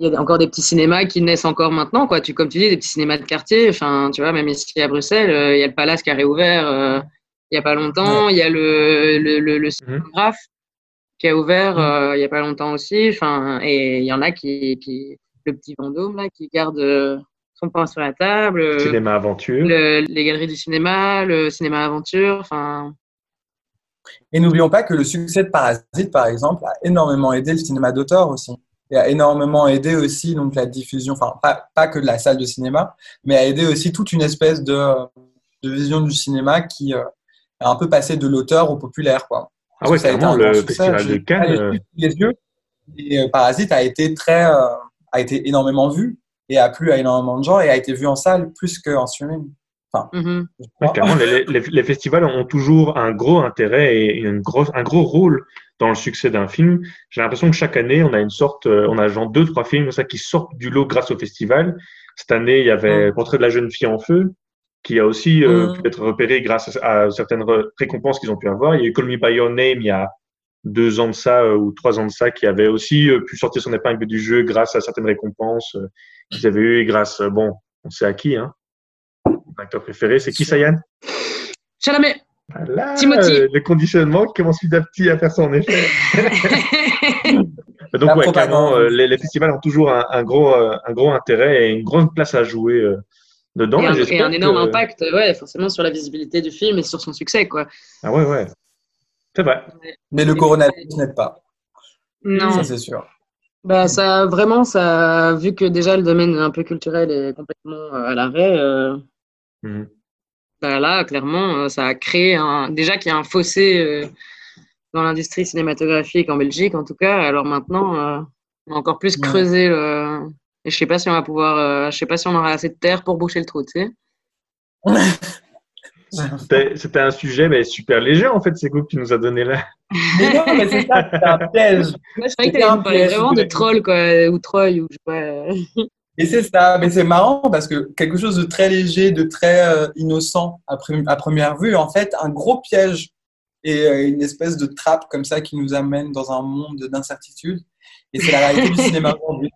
y a, encore des petits cinémas qui naissent encore maintenant, quoi. Tu, comme tu dis, des petits cinémas de quartier. Enfin, tu vois, même ici à Bruxelles, il y a le Palace qui a réouvert il n'y a pas longtemps. Il y a le, le, le, le cinématographe qui a ouvert Mhm. euh, il n'y a pas longtemps aussi. Enfin, et il y en a qui, qui le petit Vendôme là, qui garde euh, son pain sur la table. euh, cinéma aventure. le- les galeries du cinéma, le cinéma aventure. Enfin, Et n'oublions pas que le succès de Parasite, par exemple, a énormément aidé le cinéma d'auteur aussi. Et a énormément aidé aussi donc, la diffusion, enfin, pas, pas que de la salle de cinéma, mais a aidé aussi toute une espèce de, de vision du cinéma qui euh, un peu passé de l'auteur au populaire. Quoi. Ah ouais, Ça a été clairement, un grand le succès. festival de Cannes. les yeux. Et euh, Parasite a été très, euh, a été énormément vu et a plu à énormément de gens et a été vu en salle plus qu'en streaming. je Ouais, crois. clairement, les, les- les festivals ont toujours un gros intérêt et une grosse, un gros rôle dans le succès d'un film. J'ai l'impression que chaque année, on a une sorte, euh, on a genre deux, trois films ça qui sortent du lot grâce au festival. Cette année, il y avait Mm. Portrait de la jeune fille en feu, qui a aussi euh, Mm. pu être repéré grâce à, à certaines récompenses qu'ils ont pu avoir. Il y a eu Call Me By Your Name il y a deux ans de ça euh, ou trois ans de ça, qui avait aussi euh, pu sortir son épingle du jeu grâce à certaines récompenses euh, qu'ils avaient eues et grâce, euh, bon, on sait à qui, hein. Mon acteur préféré, c'est qui, Sayan? Chalamet. Voilà, Timothy. le conditionnement qui commence petit à petit à faire son effet. *laughs* Donc, ouais, clairement, euh, les, les festivals ont toujours un, un gros, euh, un gros intérêt et une grande place à jouer euh, dedans. et, un, et un énorme que- impact, ouais, forcément sur la visibilité du film et sur son succès, quoi. Ah ouais, ouais. C'est vrai. Mais le coronavirus n'aide pas, Non, ça c'est sûr. bah ça, vraiment, ça, vu que déjà le domaine un peu culturel est complètement euh, à l'arrêt, euh, Mhm. bah là, clairement, euh, ça a créé un, déjà qu'il y a un fossé euh, dans l'industrie cinématographique en Belgique, en tout cas. Alors maintenant, euh, on a encore plus Ouais. creusé le. Et je sais pas si on va pouvoir, euh, je sais pas si on aura assez de terre pour boucher le trou, tu sais. *laughs* C'était un sujet mais super léger, en fait, c'est quoi que tu nous as donné là. Mais non, mais c'est ça, c'est un piège. Moi, je croyais que tu piège, vraiment de troll, quoi, ou troll, ou je sais pas. Et c'est ça, mais c'est marrant parce que quelque chose de très léger, de très euh, innocent à première vue, en fait, un gros piège et euh, une espèce de trappe comme ça qui nous amène dans un monde d'incertitude. Et c'est la réalité du cinéma *laughs* aujourd'hui.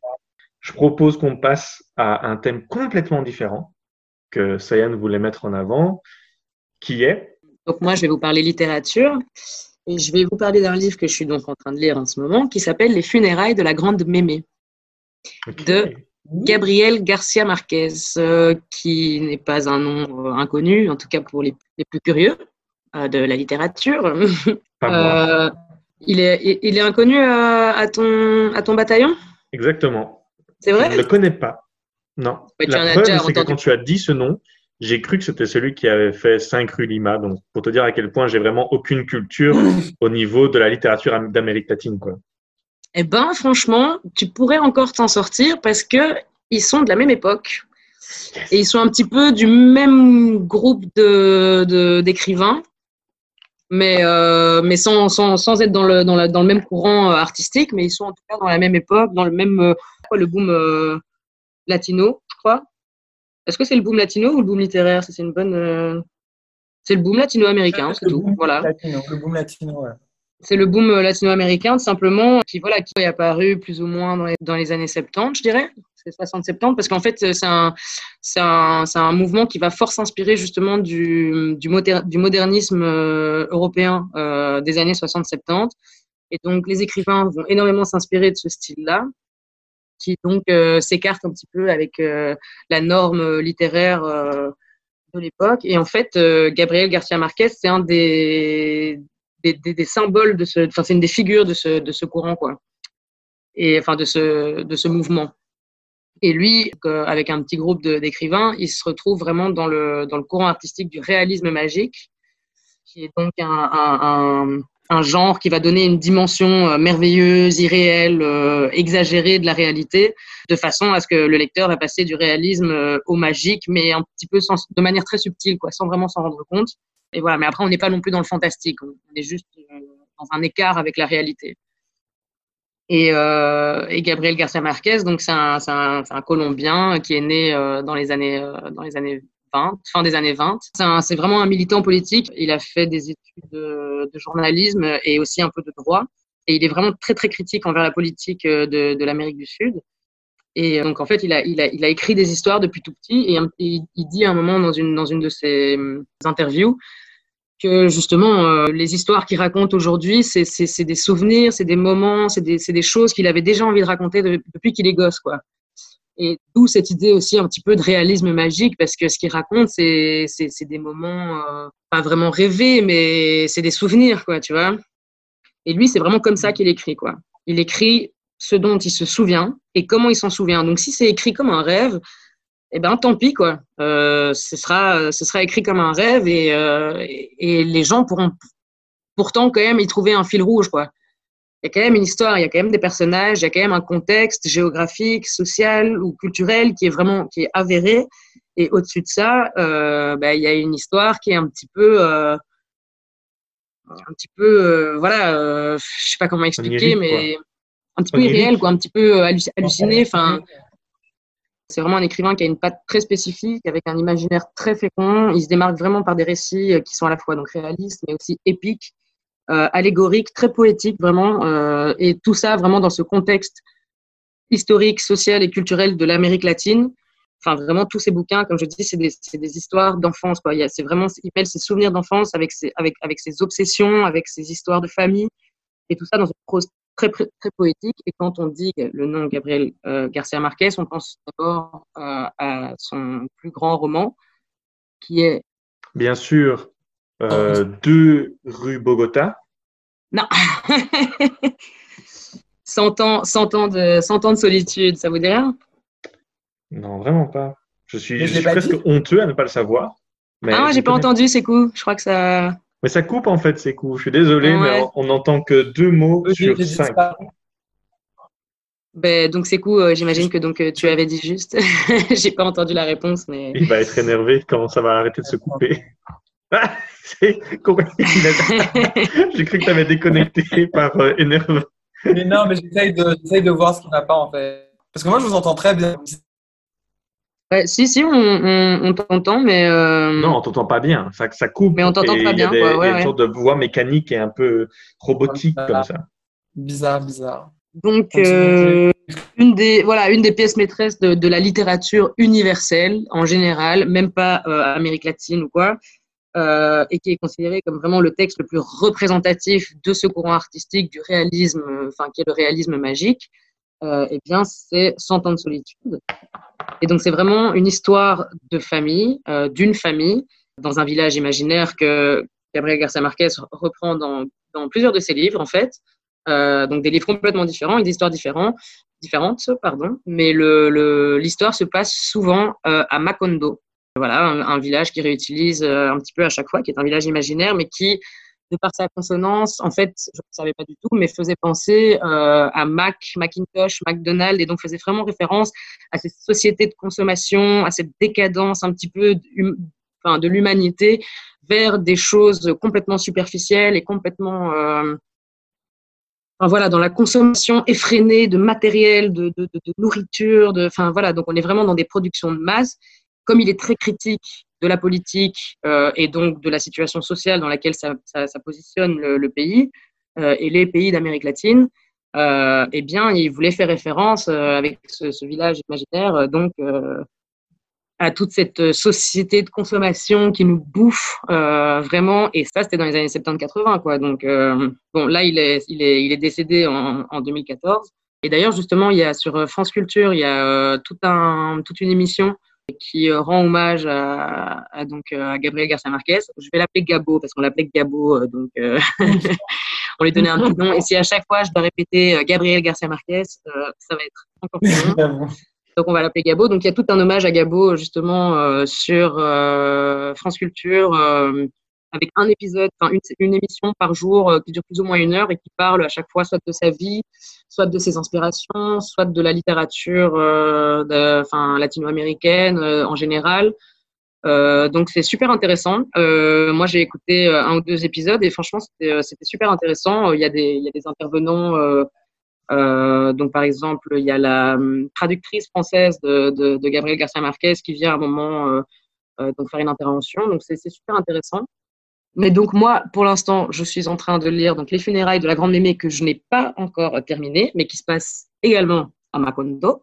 Je propose qu'on passe à un thème complètement différent que Sayan voulait mettre en avant, qui est Donc moi, je vais vous parler littérature et je vais vous parler d'un livre que je suis donc en train de lire en ce moment qui s'appelle Les funérailles de la grande Mémé. De- Gabriel Garcia Marquez, euh, qui n'est pas un nom euh, inconnu, en tout cas pour les, plus curieux euh, de la littérature. il, est, il est inconnu à, ton, à ton bataillon? Exactement. C'est vrai Je ne le connais pas. Non. la preuve, c'est que quand tu as dit ce nom, j'ai cru que c'était celui qui avait fait 5 rue Lima. Donc, pour te dire à quel point j'ai vraiment aucune culture *laughs* au niveau de la littérature d'Amérique latine. Quoi. Eh ben, franchement, tu pourrais encore t'en sortir parce que ils sont de la même époque et ils sont un petit peu du même groupe de d'écrivains, mais euh, mais sans, sans, sans, être dans le dans, la, dans, le même courant euh, artistique, mais ils sont en tout cas dans la même époque, dans le même euh, quoi, le boom latino, je crois. Est-ce que c'est le boom latino ou le boom littéraire? C'est une bonne. C'est le boom latino-américain, c'est tout. Voilà. le boom latino, ouais. C'est le boom latino-américain, simplement, qui, voilà, qui est apparu plus ou moins dans les, dans les années 70, je dirais. C'est 60-70, parce qu'en fait, c'est un, un, un, mouvement qui va fort s'inspirer justement du, du, du, modernisme euh, européen euh, des années 60-70. Et donc, les écrivains vont énormément s'inspirer de ce style-là, qui donc euh, s'écarte un petit peu avec la norme littéraire de l'époque. Et en fait, Gabriel Garcia Marquez, c'est un des, des, symboles de ce, enfin, c'est une des figures de ce, de ce courant, quoi. Et enfin, de ce, de ce mouvement. Et lui, avec un petit groupe d'écrivains, il se retrouve vraiment dans le, dans le courant artistique du réalisme magique, qui est donc un, genre qui va donner une dimension euh, merveilleuse, irréelle, euh, exagérée de la réalité, de façon à ce que le lecteur va passer du réalisme euh, au magique, mais un petit peu de manière très subtile, quoi, sans vraiment s'en rendre compte. Et voilà. Mais après, on n'est pas non plus dans le fantastique. On est juste euh, dans un écart avec la réalité. Et, euh, Gabriel Garcia Marquez, donc c'est un, un, un, Colombien qui est né euh, dans les années dans les années 20, fin des années 20. C'est vraiment un militant politique. Il a fait des études de, journalisme et aussi un peu de droit. Et il est vraiment très très critique envers la politique de, de l'Amérique du Sud. Et donc, en fait, il a, écrit des histoires depuis tout petit. Et, il dit à un moment dans une, dans une de ses interviews que justement, euh, les histoires qu'il raconte aujourd'hui, c'est des souvenirs, c'est des moments, c'est des, des, choses qu'il avait déjà envie de raconter depuis qu'il est gosse. Quoi. Et d'où cette idée aussi un petit peu de réalisme magique, parce que ce qu'il raconte, c'est des moments euh, pas vraiment rêvés, mais c'est des souvenirs, quoi, tu vois. Et lui, c'est vraiment comme ça qu'il écrit, quoi. Il écrit ce dont il se souvient et comment il s'en souvient. Donc, si c'est écrit comme un rêve, eh ben tant pis quoi. Euh, ce sera ce sera écrit comme un rêve et, euh, et, les gens pourront pourtant quand même y trouver un fil rouge quoi. Il y a quand même une histoire, il y a quand même des personnages, il y a quand même un contexte géographique, social ou culturel qui est vraiment qui est avéré. Et au-dessus de ça, euh, ben, il y a une histoire qui est un petit peu euh, un petit peu euh, voilà, euh, je sais pas comment expliquer, mais un petit peu irréel, quoi, un petit peu euh, halluciné. Enfin, c'est vraiment un écrivain qui a une patte très spécifique, avec un imaginaire très fécond. Il se démarque vraiment par des récits qui sont à la fois donc réalistes, mais aussi épiques, euh, allégoriques, très poétiques, vraiment. Euh, et tout ça vraiment dans ce contexte historique, social et culturel de l'Amérique latine. Enfin, vraiment, tous ces bouquins, comme je dis, c'est des, des, histoires d'enfance. C'est vraiment, il mêle ses souvenirs d'enfance avec ses, avec, avec ses obsessions, avec ses histoires de famille, et tout ça dans une prose très, très poétique. Et quand on dit le nom Gabriel euh, Garcia Marquez, on pense d'abord euh, à son plus grand roman, qui est. Bien sûr, euh, Deux rue Bogota. Non *laughs* 100 ans, 100 ans, de, 100 ans de solitude, ça vous dit rien? Non, vraiment pas. Je suis, je suis presque honteux à ne pas le savoir. Mais ah, j'ai pas entendu, c'est cool. Je crois que ça. Mais ça coupe en fait ces coups. Je suis désolé, mais on n'entend que deux mots sur cinq. Ben, donc c'est cool, euh, j'imagine que donc euh, tu avais dit juste. *laughs* J'ai pas entendu la réponse, mais. Il va être énervé quand ça va arrêter de se couper. *laughs* *laughs* Ah, J'ai cru que tu avais déconnecté par euh, énervé. Mais non, mais j'essaye de, de voir ce qui ne va pas en fait. Parce que moi je vous entends très bien si, si, on, t'entend, mais. Euh, non, on t'entend pas bien. Ça, ça coupe. Mais on t'entend pas bien. Il y a, des, une sorte de voix mécanique et un peu robotique comme ça. Bizarre, bizarre. Donc, euh, une, des, voilà, une des pièces maîtresses de, la littérature universelle en général, même pas euh, Amérique latine ou quoi, et qui est considéré comme vraiment le texte le plus représentatif de ce courant artistique du réalisme, enfin, qui est le réalisme magique. euh, eh bien, c'est 100 ans de solitude. Et donc, c'est vraiment une histoire de famille, euh, d'une famille, dans un village imaginaire que Gabriel Garcia Marquez reprend dans, plusieurs de ses livres, en fait. Euh, donc, des livres complètement différents, et des histoires différentes, pardon. Mais l'histoire se passe souvent euh, à Macondo. Voilà, un, village qui réutilise euh, un petit peu à chaque fois, qui est un village imaginaire, mais qui de par sa consonance, en fait, je ne savais pas du tout, mais faisait penser euh, à Mac, Macintosh, McDonald's, et donc faisait vraiment référence à cette société de consommation, à cette décadence un petit peu de, enfin, de l'humanité vers des choses complètement superficielles et complètement, euh, voilà, dans la consommation effrénée de matériel, de nourriture, de, enfin voilà, donc on est vraiment dans des productions de masse. Comme il est très critique de la politique euh, et donc de la situation sociale dans laquelle ça, positionne le, pays euh, et les pays d'Amérique latine, euh, eh bien, il voulait faire référence avec ce, village imaginaire, donc à toute cette société de consommation qui nous bouffe vraiment. Et ça, c'était dans les années 70-80, quoi. Donc, bon, là, il est, il est, il est décédé en, en 2014. Et d'ailleurs, justement, il y a sur France Culture, il y a un, toute une émission qui euh, rend hommage à, à, donc, euh, à Gabriel Garcia Marquez. Je vais l'appeler Gabo parce qu'on l'appelait Gabo, euh, donc *laughs* on lui donnait un petit nom. Et si à chaque fois je dois répéter Gabriel Garcia Marquez, ça va être encore plus long. Donc on va l'appeler Gabo. Donc il y a tout un hommage à Gabo justement euh, sur France Culture avec un épisode, enfin une, émission par jour euh, qui dure plus ou moins une heure et qui parle à chaque fois soit de sa vie, soit de ses inspirations, soit de la littérature euh, enfin, latino-américaine euh, en général. Donc c'est super intéressant. Moi j'ai écouté un ou deux épisodes et franchement c'était super intéressant. Il y a des, intervenants. donc par exemple il y a la um, traductrice française de, Gabriel Garcia Marquez qui vient à un moment donc faire une intervention. Donc c'est super intéressant. Mais donc moi, pour l'instant, je suis en train de lire donc les funérailles de la grande mémé que je n'ai pas encore terminé, mais qui se passe également à Macondo.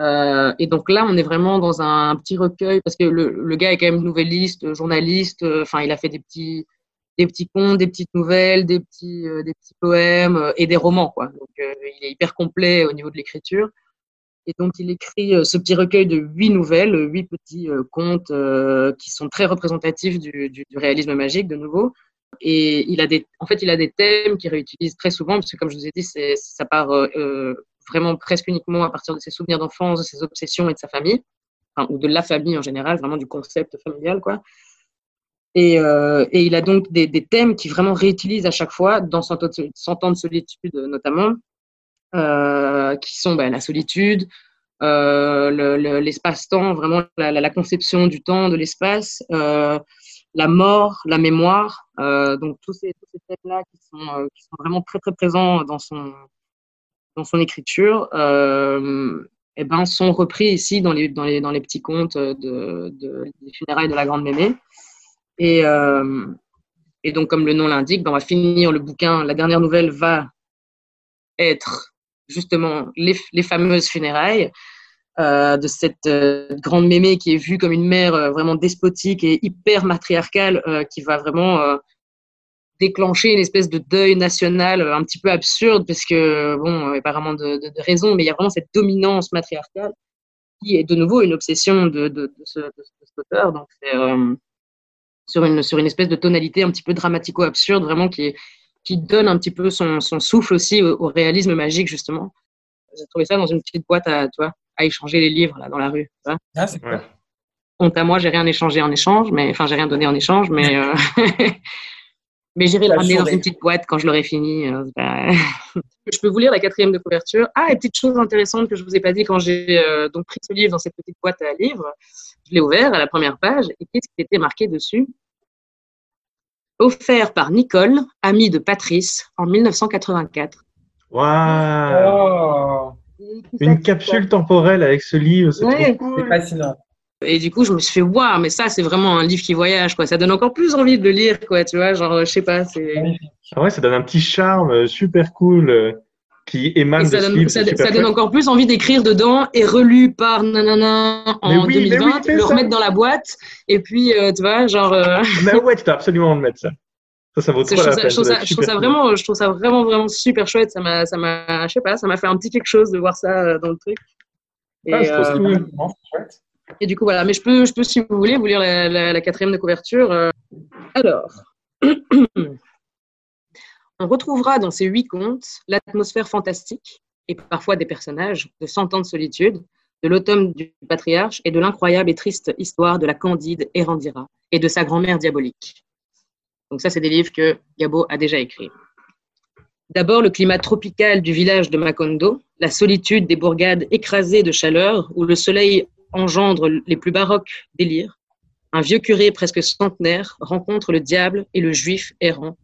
Euh, et donc là, on est vraiment dans un petit recueil parce que le, gars est quand même nouvelliste, journaliste. Enfin, euh, il a fait des petits, des petits contes, des petites nouvelles, des petits, euh, des petits poèmes et des romans. Donc, il est hyper complet au niveau de l'écriture. Et donc, il écrit euh, ce petit recueil de huit nouvelles, huit petits euh, contes euh, qui sont très représentatifs du, réalisme magique, de nouveau. Et il a des, en fait, il a des thèmes qu'il réutilise très souvent, parce que comme je vous ai dit, ça part euh, vraiment presque uniquement à partir de ses souvenirs d'enfance, de ses obsessions et de sa famille, ou de la famille en général, vraiment du concept familial, quoi. Et, euh, il a donc des, des, thèmes qui vraiment réutilise à chaque fois, dans 100 ans de solitude notamment, euh, qui sont ben, la solitude, euh, l'espace-temps, le, vraiment la, conception du temps, de l'espace, euh, la mort, la mémoire, donc tous ces, thèmes-là qui sont, vraiment très très présents dans son, écriture, eh ben, sont repris ici dans les, petits contes de, de, des funérailles de la Grande Mémé. Et, et donc, comme le nom l'indique, ben, on va finir le bouquin. La dernière nouvelle va être justement les, fameuses funérailles euh, de cette euh, grande mémé qui est vue comme une mère euh, vraiment despotique et hyper matriarcale qui va vraiment déclencher une espèce de deuil national un petit peu absurde parce que bon apparemment de, de, de, raison mais il y a vraiment cette dominance matriarcale qui est de nouveau une obsession de, ce, cet auteur. Donc c'est sur une sur une espèce de tonalité un petit peu dramatico absurde vraiment qui est qui donne un petit peu son, son souffle aussi au, au, réalisme magique, justement. J'ai trouvé ça dans une petite boîte à, tu vois, à échanger les livres là, dans la rue. Tu vois. Ah, c'est cool. Honte à moi, j'ai rien échangé en échange, mais enfin, j'ai rien donné en échange, mais, euh, *laughs* mais j'irai le ramener dans une petite boîte quand je l'aurai fini. Euh, *laughs* je peux vous lire la quatrième de couverture. Ah, et petite chose intéressante que je vous ai pas dit quand j'ai euh, donc pris ce livre dans cette petite boîte à livres, je l'ai ouvert à la première page et qu'est-ce qui était marqué dessus? Offert par Nicole, amie de Patrice, en 1984. Waouh wow. Une capsule temporelle avec ce livre, c'est ouais, cool. fascinant. Et du coup, je me suis fait waouh, mais ça, c'est vraiment un livre qui voyage, quoi. Ça donne encore plus envie de le lire, quoi. Tu vois, genre, je sais pas, c'est. Ah ouais, ça donne un petit charme euh, super cool euh, qui émane ça de donne, livre, ça, ça donne encore plus envie d'écrire dedans et relu par nanana en oui, 2020, oui, le ça. remettre dans la boîte et puis, euh, tu vois, genre. Euh... *laughs* Mais ouais, tu dois absolument le mettre ça. Ça, ça vaut Je trop trouve la peine. je trouve ça je trouve vraiment, je trouve ça vraiment, vraiment super chouette. Ça m'a, ça m'a, je sais pas, ça m'a fait un petit quelque chose de voir ça euh, dans le truc. Et, Ah, je trouve ça euh, c'est chouette. Et du coup, voilà. Mais je peux, je peux si vous voulez, vous lire la, la- la quatrième de couverture. Alors, *clears throat* on retrouvera dans ces huit contes l'atmosphère fantastique et parfois des personnages de Cent ans de solitude, de l'automne du patriarche et de l'incroyable et triste histoire de la candide Erandira et de sa grand-mère diabolique. Donc ça, c'est des livres que Gabo a déjà écrits. D'abord, le climat tropical du village de Macondo, la solitude des bourgades écrasées de chaleur où le soleil engendre les plus baroques délires. Un vieux curé presque centenaire rencontre le diable et le juif errant.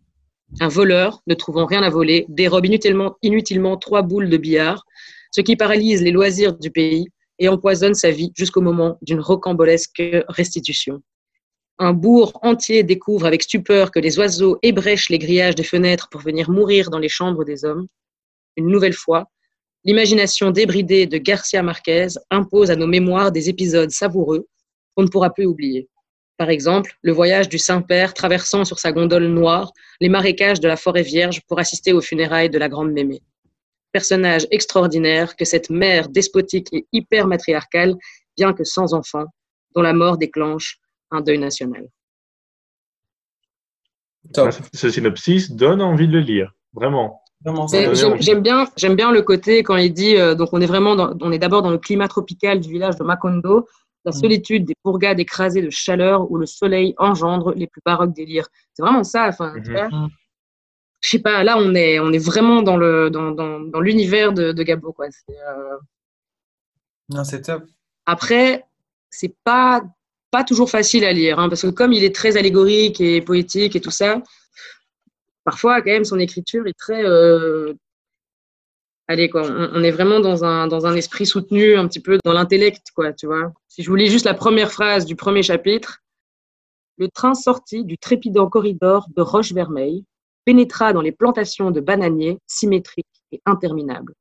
Un voleur, ne trouvant rien à voler, dérobe inutilement, trois boules de billard, ce qui paralyse les loisirs du pays et empoisonne sa vie jusqu'au moment d'une rocambolesque restitution. Un bourg entier découvre avec stupeur que les oiseaux ébrèchent les grillages des fenêtres pour venir mourir dans les chambres des hommes. Une nouvelle fois, l'imagination débridée de Garcia Marquez impose à nos mémoires des épisodes savoureux qu'on ne pourra plus oublier. Par exemple, le voyage du Saint-Père traversant sur sa gondole noire les marécages de la forêt vierge pour assister aux funérailles de la grande mémé. Personnage extraordinaire que cette mère despotique et hyper matriarcale, bien que sans enfant, dont la mort déclenche un deuil national. Top. Ce- synopsis donne envie de le lire, vraiment. J'aime bien, j'aime bien le côté quand il dit euh, donc on est vraiment dans, on est d'abord dans le climat tropical du village de Macondo, la Mm. solitude des bourgades écrasées de chaleur où le soleil engendre les plus baroques délires. C'est vraiment ça. Enfin, tu Mhm. vois. Mm. je sais pas. Là, on est on est vraiment dans le dans, dans, dans l'univers de, de Gabo quoi. Euh, Non, c'est top. Après, c'est pas pas toujours facile à lire hein, parce que comme il est très allégorique et poétique et tout ça, parfois quand même son écriture est très euh, allez quoi, on, on est vraiment dans un dans un esprit soutenu un petit peu dans l'intellect quoi, tu vois. Si je vous lis juste la première phrase du premier chapitre, le train sortit du trépidant corridor de roches vermeilles, pénétra dans les plantations de bananiers symétriques et interminables.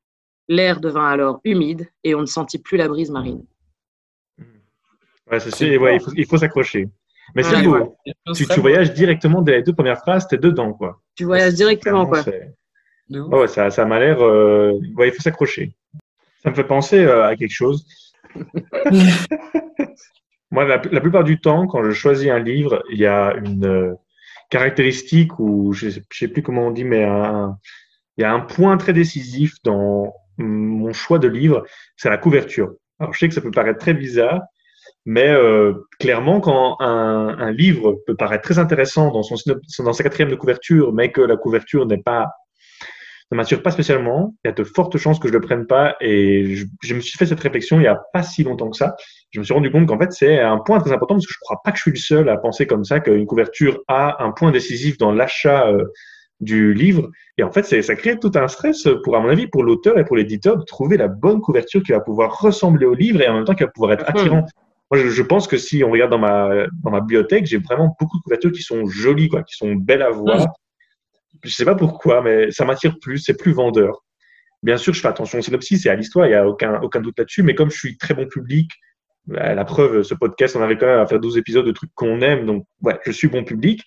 L'air devint alors humide et on ne sentit plus la brise marine. Ouais, c'est ouais, il faut, il faut s'accrocher. Mais Ouais, c'est beau. ouais. Tu, tu voyages directement dès les deux premières phrases, t'es dedans, quoi. Tu voyages directement, quoi. C'est- De ouf. Ouais, ça, ça m'a l'air. euh, Ouais, il faut s'accrocher. Ça me fait penser euh, à quelque chose. *laughs* Moi, la, la plupart du temps, quand je choisis un livre, il y a une euh, caractéristique ou je sais, je sais plus comment on dit, mais un- il y a un point très décisif dans mon choix de livre, c'est la couverture. Alors, je sais que ça peut paraître très bizarre, mais euh, clairement, quand un, un livre peut paraître très intéressant dans, son, dans sa quatrième de couverture, mais que la couverture n'est pas ne m'assure pas spécialement. Il y a de fortes chances que je le prenne pas. Et je, je me suis fait cette réflexion il y a pas si longtemps que ça. Je me suis rendu compte qu'en fait, c'est un point très important parce que je crois pas que je suis le seul à penser comme ça, qu'une couverture a un point décisif dans l'achat euh, du livre. Et en fait, ça crée tout un stress pour, à mon avis, pour l'auteur et pour l'éditeur de trouver la bonne couverture qui va pouvoir ressembler au livre et en même temps qui va pouvoir être attirant. Moi, je, je pense que si on regarde dans ma, dans ma bibliothèque, j'ai vraiment beaucoup de couvertures qui sont jolies, quoi, qui sont belles à voir. Je sais pas pourquoi, mais ça m'attire plus, c'est plus vendeur. Bien sûr, je fais attention au synopsis et à l'histoire, il n'y a aucun, aucun doute là-dessus, mais comme je suis très bon public, bah, la preuve, ce podcast, on avait quand même à faire 12 épisodes de trucs qu'on aime, donc ouais, je suis bon public.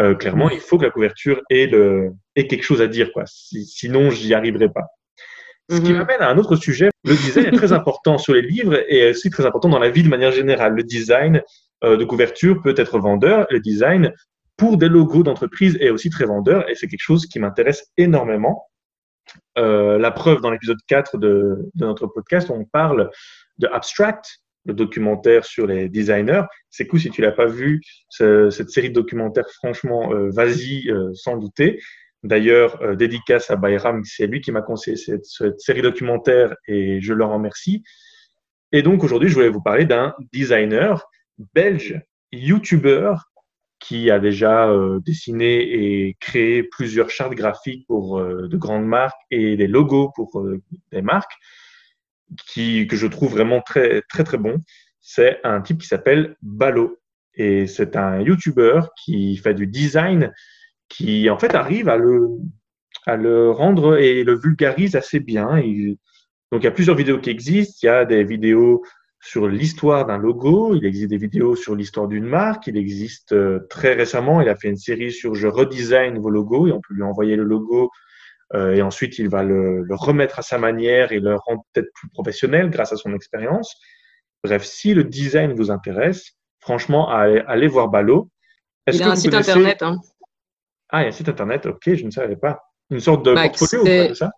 Euh, clairement, il faut que la couverture ait, le, ait quelque chose à dire, quoi. Si- sinon, j'y arriverai pas. Ce qui Mhm. m'amène à un autre sujet. Le design est très *laughs* important sur les livres et aussi très important dans la vie de manière générale. Le design euh, de couverture peut être vendeur. Le design pour des logos d'entreprise est aussi très vendeur et c'est quelque chose qui m'intéresse énormément. Euh, la preuve, dans l'épisode 4 de, de notre podcast, on parle de Abstract, le documentaire sur les designers. C'est cool si tu l'as pas vu, ce- cette série de documentaires, franchement, euh, vas-y, euh, sans douter. D'ailleurs, euh, dédicace à Bayram, c'est lui qui m'a conseillé cette, cette série documentaire et je le remercie. Et donc aujourd'hui, je voulais vous parler d'un designer belge, YouTuber, qui a déjà euh, dessiné et créé plusieurs chartes graphiques pour euh, de grandes marques et des logos pour euh, des marques, qui, que je trouve vraiment très très très bon. C'est un type qui s'appelle Balo et c'est un YouTuber qui fait du design, qui en fait arrive à le à le rendre et le vulgarise assez bien. Donc il y a plusieurs vidéos qui existent. Il y a des vidéos sur l'histoire d'un logo, il existe des vidéos sur l'histoire d'une marque, il existe euh, très récemment, il a fait une série sur je redesign vos logos et on peut lui envoyer le logo euh, et ensuite il va le, le, remettre à sa manière et le rendre peut-être plus professionnel grâce à son expérience. Bref, si le design vous intéresse, franchement, allez, allez voir Balo. Il a un site connaissez... internet. Hein. Ah, il y a un site internet, ok, je ne savais pas. Une sorte de bah, portfolio, c'est ça?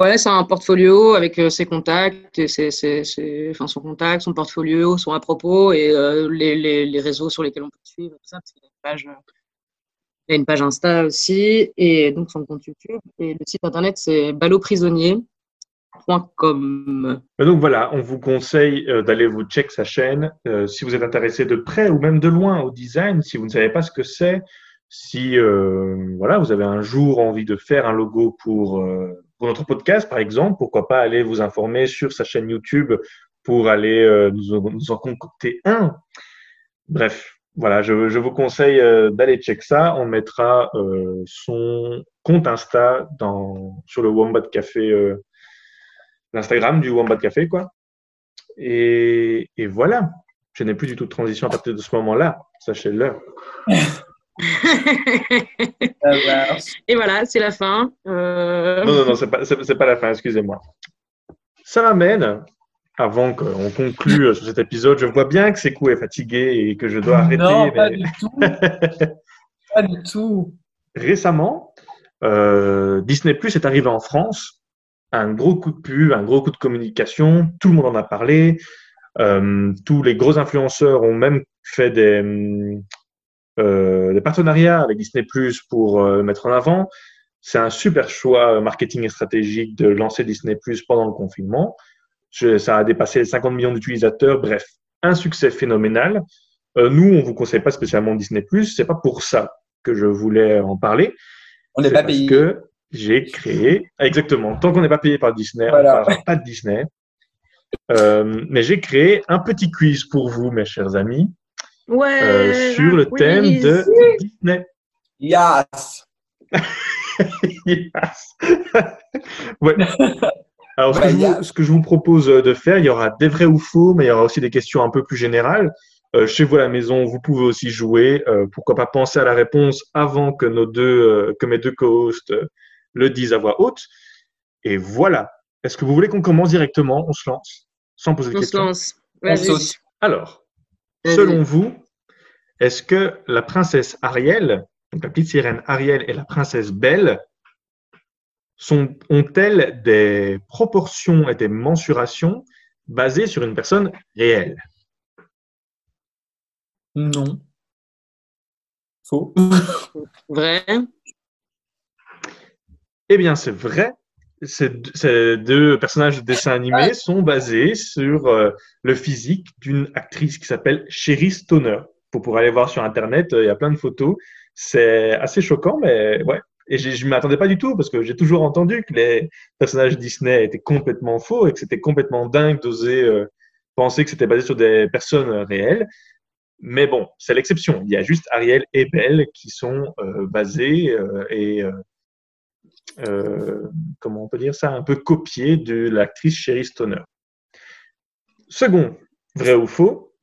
Ouais, c'est un portfolio avec euh, ses contacts, ses, ses, ses, enfin, son contact, son portfolio, son à propos et euh, les, les, les, réseaux sur lesquels on peut suivre, tout ça, parce y a une page, euh, il y a une page Insta aussi, et donc son compte YouTube. Et le site internet, c'est ballotprisonnier.com. Donc voilà, on vous conseille d'aller vous check sa chaîne. si vous êtes intéressé de près ou même de loin au design, si vous ne savez pas ce que c'est, si voilà, vous avez un jour envie de faire un logo pour pour notre podcast, par exemple, pourquoi pas aller vous informer sur sa chaîne YouTube pour aller euh, nous, nous, en concocter un. Bref, voilà, je, je vous conseille euh, d'aller check ça. On mettra euh, son compte Insta dans, sur le Wombat Café, euh, l'Instagram du Wombat Café, quoi. Et, et voilà, je n'ai plus du tout de transition à partir de ce moment-là, sachez-le. *laughs* *laughs* Et voilà, c'est la fin. Euh... Non, non, non, c'est pas, pas la fin, excusez-moi. Ça m'amène, avant qu'on conclue sur cet épisode, je vois bien que Sekou est fatigué et que je dois arrêter. Non, pas du tout. *laughs* pas du tout. Récemment, euh, Disney Plus est arrivé en France. Un gros coup de pub, un gros coup de communication. Tout le monde en a parlé. Euh, tous les gros influenceurs ont même fait des, euh, des partenariats avec Disney Plus pour euh, mettre en avant. C'est un super choix marketing et stratégique de lancer Disney Plus pendant le confinement. Je, ça a dépassé les 50 millions d'utilisateurs. Bref, un succès phénoménal. Euh, nous, on vous conseille pas spécialement Disney Plus. C'est pas pour ça que je voulais en parler. On n'est pas payé. Parce que j'ai créé, exactement. Tant qu'on n'est pas payé par Disney, voilà. on ne parlera pas de Disney. Euh, mais j'ai créé un petit quiz pour vous, mes chers amis, Ouais, euh, sur le oui, thème oui, de. Disney. Yes. *laughs* Yes. *laughs* ouais. *laughs* Alors, ce, Ouais, que je vous, yes. ce que je vous propose de faire, il y aura des vrais ou faux, mais il y aura aussi des questions un peu plus générales. Euh, chez vous à la maison, vous pouvez aussi jouer. Euh, pourquoi pas penser à la réponse avant que nos deux, euh, que mes deux co-hosts euh, le disent à voix haute. Et voilà. Est-ce que vous voulez qu'on commence directement? On se lance sans poser de On se questions? lance. On Vas-y. saute. Alors. Selon vous, est-ce que la princesse Ariel, donc la petite sirène Ariel et la princesse Belle, ont-elles des proportions et des mensurations basées sur une personne réelle? Non. Faux. Vrai? Eh bien, c'est vrai. Ces, deux- ces deux personnages de dessin animé sont basés sur euh, le physique d'une actrice qui s'appelle Sherry Stoner. Pour pouvoir aller voir sur Internet, euh, il y a plein de photos. C'est assez choquant, mais ouais. Et je ne m'attendais pas du tout parce que j'ai toujours entendu que les personnages Disney étaient complètement faux et que c'était complètement dingue d'oser euh, penser que c'était basé sur des personnes réelles. Mais bon, c'est l'exception. Il y a juste Ariel et Belle qui sont euh, basés euh, et euh, euh, comment on peut dire ça, un peu copiés de l'actrice Sherry Stoner. Second, vrai ou faux,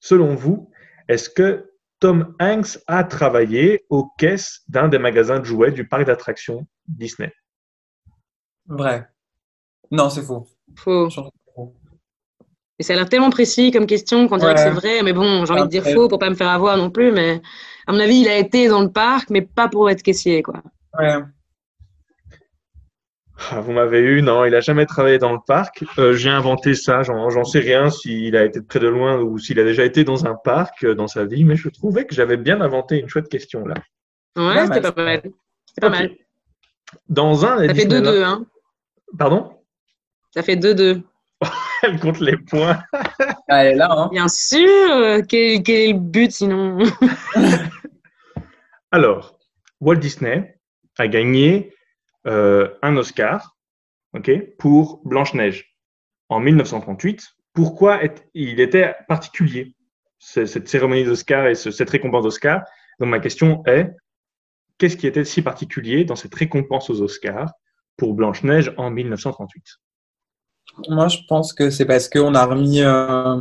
selon vous, est-ce que Tom Hanks a travaillé aux caisses d'un des magasins de jouets du parc d'attractions Disney? Vrai. Non, c'est faux. Faux. Et ça a l'air tellement précis comme question qu'on dirait Ouais. que c'est vrai, mais bon, j'ai envie de dire faux pour pas me faire avoir non plus, mais à mon avis, il a été dans le parc, mais pas pour être caissier, quoi. Ouais. Ah, Vous m'avez eu, non, il a jamais travaillé dans le parc. Euh, J'ai inventé ça, j'en sais rien s'il a été de près de loin ou s'il a déjà été dans un parc euh, dans sa vie, mais je trouvais que j'avais bien inventé une chouette question là. Ouais, c'était pas mal. C'est pas mal. Dans un Ça fait Disneyland- 2-2, hein. Pardon? Ça fait 2-2. *laughs* Elle compte les points. *laughs* Ah, elle est là, hein. Bien sûr. Quel, quel est le but sinon? *laughs* Alors, Walt Disney a gagné un Oscar pour Blanche-Neige en 1938. Pourquoi il était particulier, ce- cette cérémonie d'Oscar et ce- cette récompense d'Oscar? Donc, ma question est qu'est-ce qui était si particulier dans cette récompense aux Oscars pour Blanche-Neige en 1938 Moi, je pense que c'est parce qu'on a remis euh,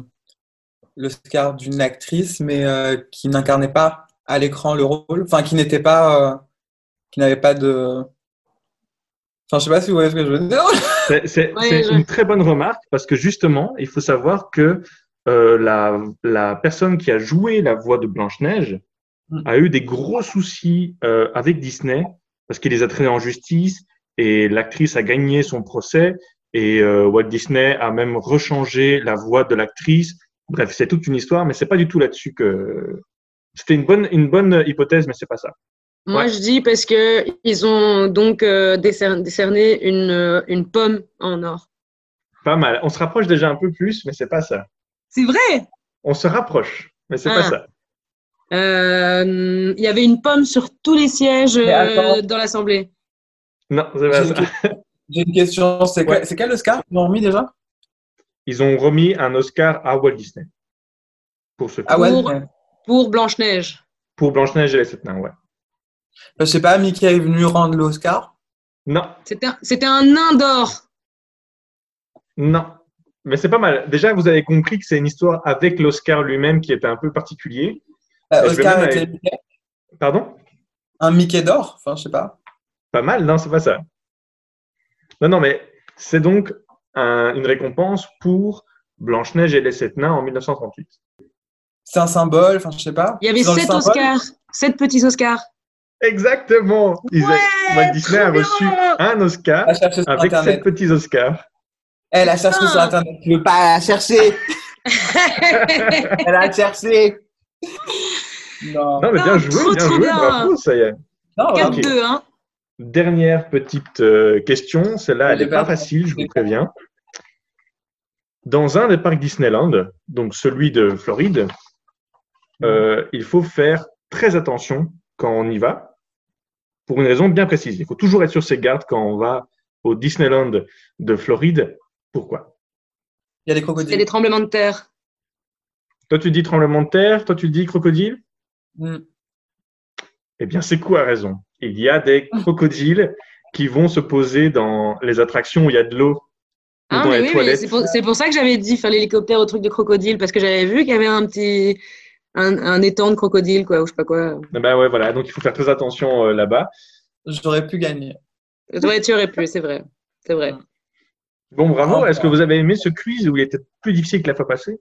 l'Oscar d'une actrice, mais euh, qui n'incarnait pas à l'écran le rôle, enfin, qui n'était pas, euh, qui n'avait pas de. Enfin, je sais pas si vous voyez ce que je veux dire. C'est c'est- Ouais, c'est je- une très bonne remarque parce que justement, il faut savoir que euh, la, la personne qui a joué la voix de Blanche-Neige Mm. a eu des gros soucis euh, avec Disney parce qu'il les a traînés en justice et l'actrice a gagné son procès et euh, Walt Disney a même rechangé la voix de l'actrice. Bref, c'est toute une histoire, mais c'est pas du tout là-dessus que c'était une bonne une bonne hypothèse, mais c'est pas ça. Moi, Ouais. je dis parce que ils ont donc euh, décer- décerné une, euh, une pomme en or. Pas mal. On se rapproche déjà un peu plus, mais c'est pas ça. C'est vrai? On se rapproche, mais c'est pas Ah. ça. Euh, Il y avait une pomme sur tous les sièges euh, dans l'Assemblée. Non, c'est pas J'ai ça. j'ai une question. C'est Ouais. quel, Oscar qu'ils ont remis déjà? Ils ont remis un Oscar à Walt Disney. Pour ce Ah ouais? Pour- ouais. Pour Blanche-Neige. Pour Blanche-Neige et les Sept Nains, ouais. Je sais pas, Mickey est venu rendre l'Oscar? Non, C'était un, un nain d'or. non. Mais c'est pas mal. Déjà, vous avez compris que c'est une histoire avec l'Oscar lui-même qui était un peu particulier. Euh, Oscar était aller- Mickey? Pardon? Un Mickey d'or? Enfin, je sais pas. Pas mal, non, c'est pas ça. Non, non, mais c'est donc un- une récompense pour Blanche-Neige et les Sept Nains en 1938. C'est un symbole. Enfin, je sais pas. Il y avait sept Oscars. Sept petits Oscars. Exactement Ils a- Ouais, Walt Disney a reçu bien un Oscar avec sept petits Oscars. Elle a cherché sur Internet. Tu veux pas la chercher? *laughs* Elle a cherché. Non. Non, mais Ah, bien joué, trop, bien trop joué, bien. bravo, ça y est. Non, voilà. 4-2, hein. Dernière petite euh, question, celle-là, elle n'est pas pas- facile, je vous préviens. Dans un des parcs Disneyland, donc celui de Floride, euh, il faut faire très attention quand on y va, pour une raison bien précise. Il faut toujours être sur ses gardes quand on va au Disneyland de Floride. Pourquoi? Il y a des C'est crocodiles. des tremblements de terre. Toi, tu dis tremblement de terre, toi, tu dis crocodile Hmm. Eh bien, c'est quoi raison? Il y a des crocodiles qui vont se poser dans les attractions où il y a de l'eau Ah, dans mais les oui, c'est pour, c'est pour ça que j'avais dit faire l'hélicoptère au truc de crocodile, parce que j'avais vu qu'il y avait un petit. Un, un étang de crocodile, quoi, ou je sais pas quoi. Eh Ben ouais, voilà. Donc il faut faire très attention euh, là-bas. J'aurais pu gagner. Ouais, tu aurais pu, c'est vrai. C'est vrai. Bon, bravo. Est-ce que vous avez aimé ce quiz où il était plus difficile que la fois passée?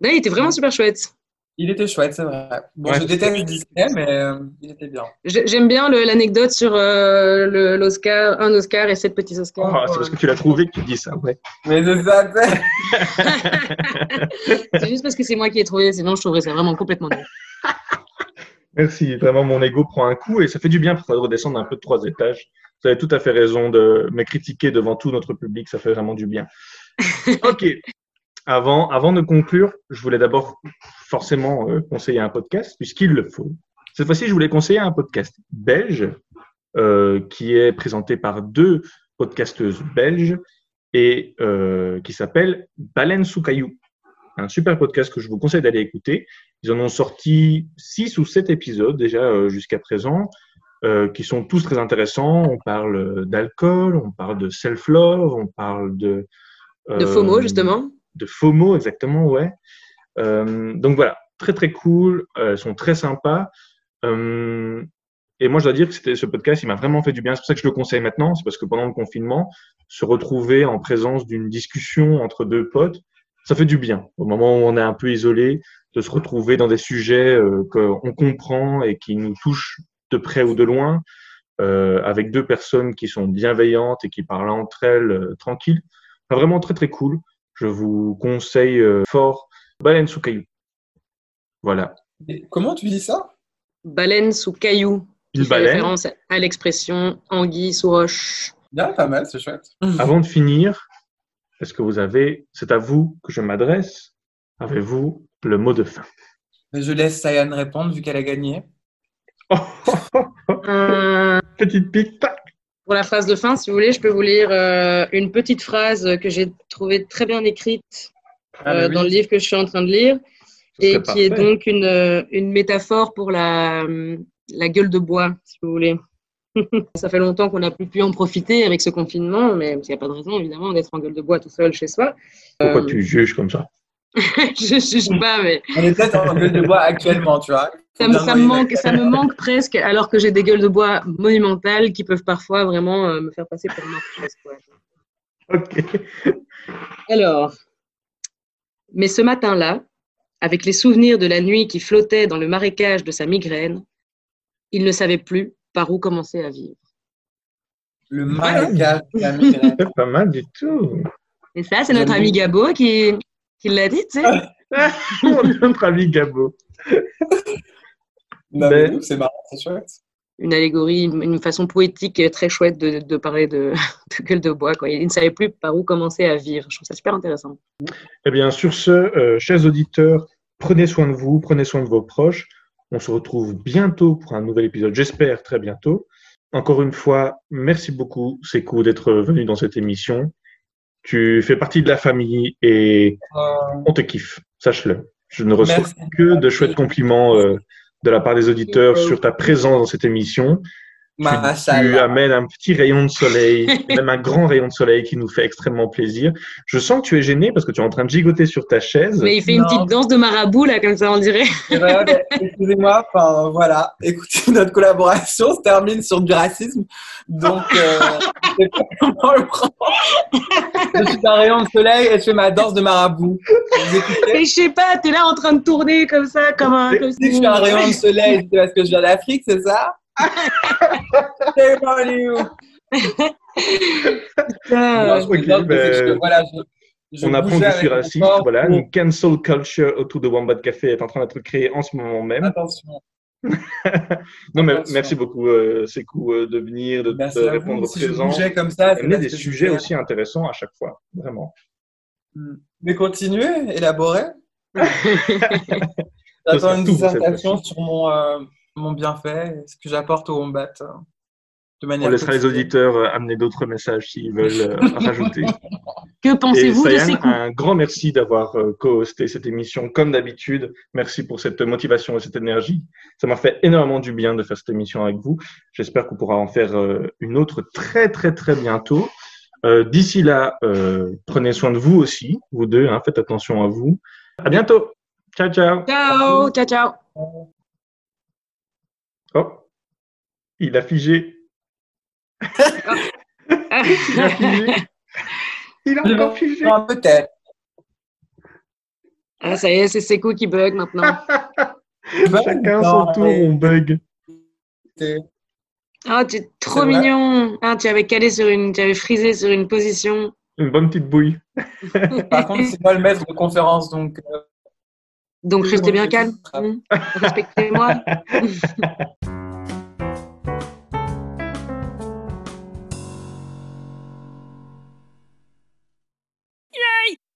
Là, il était vraiment super chouette. Il était chouette, c'est vrai. Bon, Ouais, je déteste Disney, mais euh, il était bien. J'ai- J'aime bien le- l'anecdote sur euh, le- l'Oscar, un Oscar et sept petits oh, Oscars. C'est parce que tu l'as trouvé que tu dis ça. Ouais. Mais c'est ça, *laughs* c'est juste parce que c'est moi qui ai trouvé, sinon je trouverais ça vraiment complètement nul. *laughs* Merci. Vraiment, mon ego prend un coup et ça fait du bien pour redescendre un peu de trois étages. Vous avez tout à fait raison de me critiquer devant tout notre public. Ça fait vraiment du bien. *laughs* Ok. Avant, avant de conclure, je voulais d'abord forcément euh, conseiller un podcast, puisqu'il le faut. Cette fois-ci, je voulais conseiller un podcast belge euh, qui est présenté par deux podcasteuses belges et euh, qui s'appelle Baleine sous caillou. Un super podcast que je vous conseille d'aller écouter. Ils en ont sorti six ou sept épisodes déjà jusqu'à présent, euh, qui sont tous très intéressants. On parle d'alcool, on parle de self-love, on parle de... De FOMO, justement. De FOMO, exactement, ouais. Euh, donc voilà, très très cool, euh, sont très sympas. Euh, et moi, je dois dire que ce podcast, il m'a vraiment fait du bien. C'est pour ça que je le conseille maintenant. C'est parce que pendant le confinement, se retrouver en présence d'une discussion entre deux potes, ça fait du bien. Au moment où on est un peu isolé, de se retrouver dans des sujets euh, qu'on comprend et qui nous touchent de près ou de loin, avec deux personnes qui sont bienveillantes et qui parlent entre elles euh, tranquilles. Vraiment très très cool. Je vous conseille euh, fort Baleine sous caillou. Voilà. Et Comment tu dis ça? Baleine sous caillou. Qui Une fait baleine. référence à l'expression anguille sous roche. Bien, pas mal, c'est chouette. *laughs* Avant de finir, est-ce que vous avez, c'est à vous que je m'adresse, avez-vous le mot de fin? Je laisse Sayan répondre vu qu'elle a gagné. *laughs* Euh, Petite pique. Pour la phrase de fin, si vous voulez, je peux vous lire euh, une petite phrase que j'ai trouvée très bien écrite Ah, euh, dans le livre que je suis en train de lire Ce et qui est donc une, euh, une métaphore pour la, la gueule de bois, si vous voulez. *laughs* Ça fait longtemps qu'on n'a plus pu en profiter avec ce confinement, mais il n'y a pas de raison, évidemment, d'être en gueule de bois tout seul chez soi. Pourquoi Euh, tu juges comme ça? Je juge pas, mais On est peut-être en gueule de bois actuellement, tu vois. ça me, ça me manque, ça me manque presque, alors que j'ai des gueules de bois monumentales qui peuvent parfois vraiment euh, me faire passer pour une orchestre, quoi. Ok. Alors, mais ce matin-là, avec les souvenirs de la nuit qui flottait dans le marécage de sa migraine, il ne savait plus par où commencer à vivre. Le marécage de la migraine. *laughs* Pas mal du tout. Et ça, c'est notre ami Gabo qui, qui l'a dit, tu sais. *laughs* Notre ami Gabo. Non, Mais- mais c'est marrant, c'est chouette. Une allégorie, une façon poétique et très chouette de, de parler de, *laughs* de gueule de bois. Quoi. Il ne savait plus par où commencer à vivre. Je trouve ça super intéressant. Eh bien, sur ce, euh, chers auditeurs, prenez soin de vous, prenez soin de vos proches. On se retrouve bientôt pour un nouvel épisode, j'espère très bientôt. Encore une fois, merci beaucoup, Sekou, d'être venu dans cette émission. Tu fais partie de la famille et Euh, on te kiffe, sache-le. Je ne reçois merci. que de chouettes compliments euh, de la part des auditeurs sur ta présence dans cette émission. Tu, tu amènes un petit rayon de soleil, *laughs* même un grand rayon de soleil qui nous fait extrêmement plaisir. Je sens que tu es gêné parce que tu es en train de gigoter sur ta chaise. Mais il fait une petite danse de marabout, là, comme ça, on dirait. Ben, Excusez-moi, enfin voilà. Écoutez, *laughs* notre collaboration se termine sur du racisme. Donc, euh, je sais pas comment le prendre. Je suis un rayon de soleil et je fais ma danse de marabout. Et je sais pas, t'es là en train de tourner comme ça, comme un. Comme Si je suis un rayon de soleil, c'est parce que je viens d'Afrique, c'est ça? Shame on you. Putain. Non, je ok, plaisante, mais c'est ben, que, voilà, je- je On apprend que je suis raciste. Voilà, une cancel culture autour de Wombat Café est en train d'être créée en ce moment même. Attention. *laughs* Non, mais merci beaucoup, euh, Sekou, euh, de venir, de, à répondre. Si présent. bougeais comme ça, c'est Amener des sujets aussi intéressants à chaque fois, vraiment. Mais continuez, élaborez. *laughs* J'attends une dissertation sur mon, euh, mon bienfait, ce que j'apporte au Wombat. euh, de manière On laissera les auditeurs euh, amener d'autres messages s'ils veulent euh, *laughs* rajouter. Que pensez-vous de ces coups un grand merci d'avoir co-hosté cette émission comme d'habitude. Merci pour cette motivation et cette énergie. Ça m'a fait énormément du bien de faire cette émission avec vous. J'espère qu'on pourra en faire une autre très très très bientôt. Euh, D'ici là, euh, prenez soin de vous aussi, vous deux. hein, faites attention à vous. À bientôt. Ciao ciao. Ciao, ciao, ciao. Oh, il a figé. Il a figé. Il a encore figé. Non, peut-être. Ah, ça y est, c'est Sekou qui bug maintenant. *laughs* Chacun son tour, on bug. Ah, tu es trop mignon. Ah, tu avais calé sur une, tu avais frisé sur une position. Une bonne petite bouille. Par contre, c'est moi le maître de conférence, donc euh, Donc, restez bien calme. Respectez-moi. *laughs*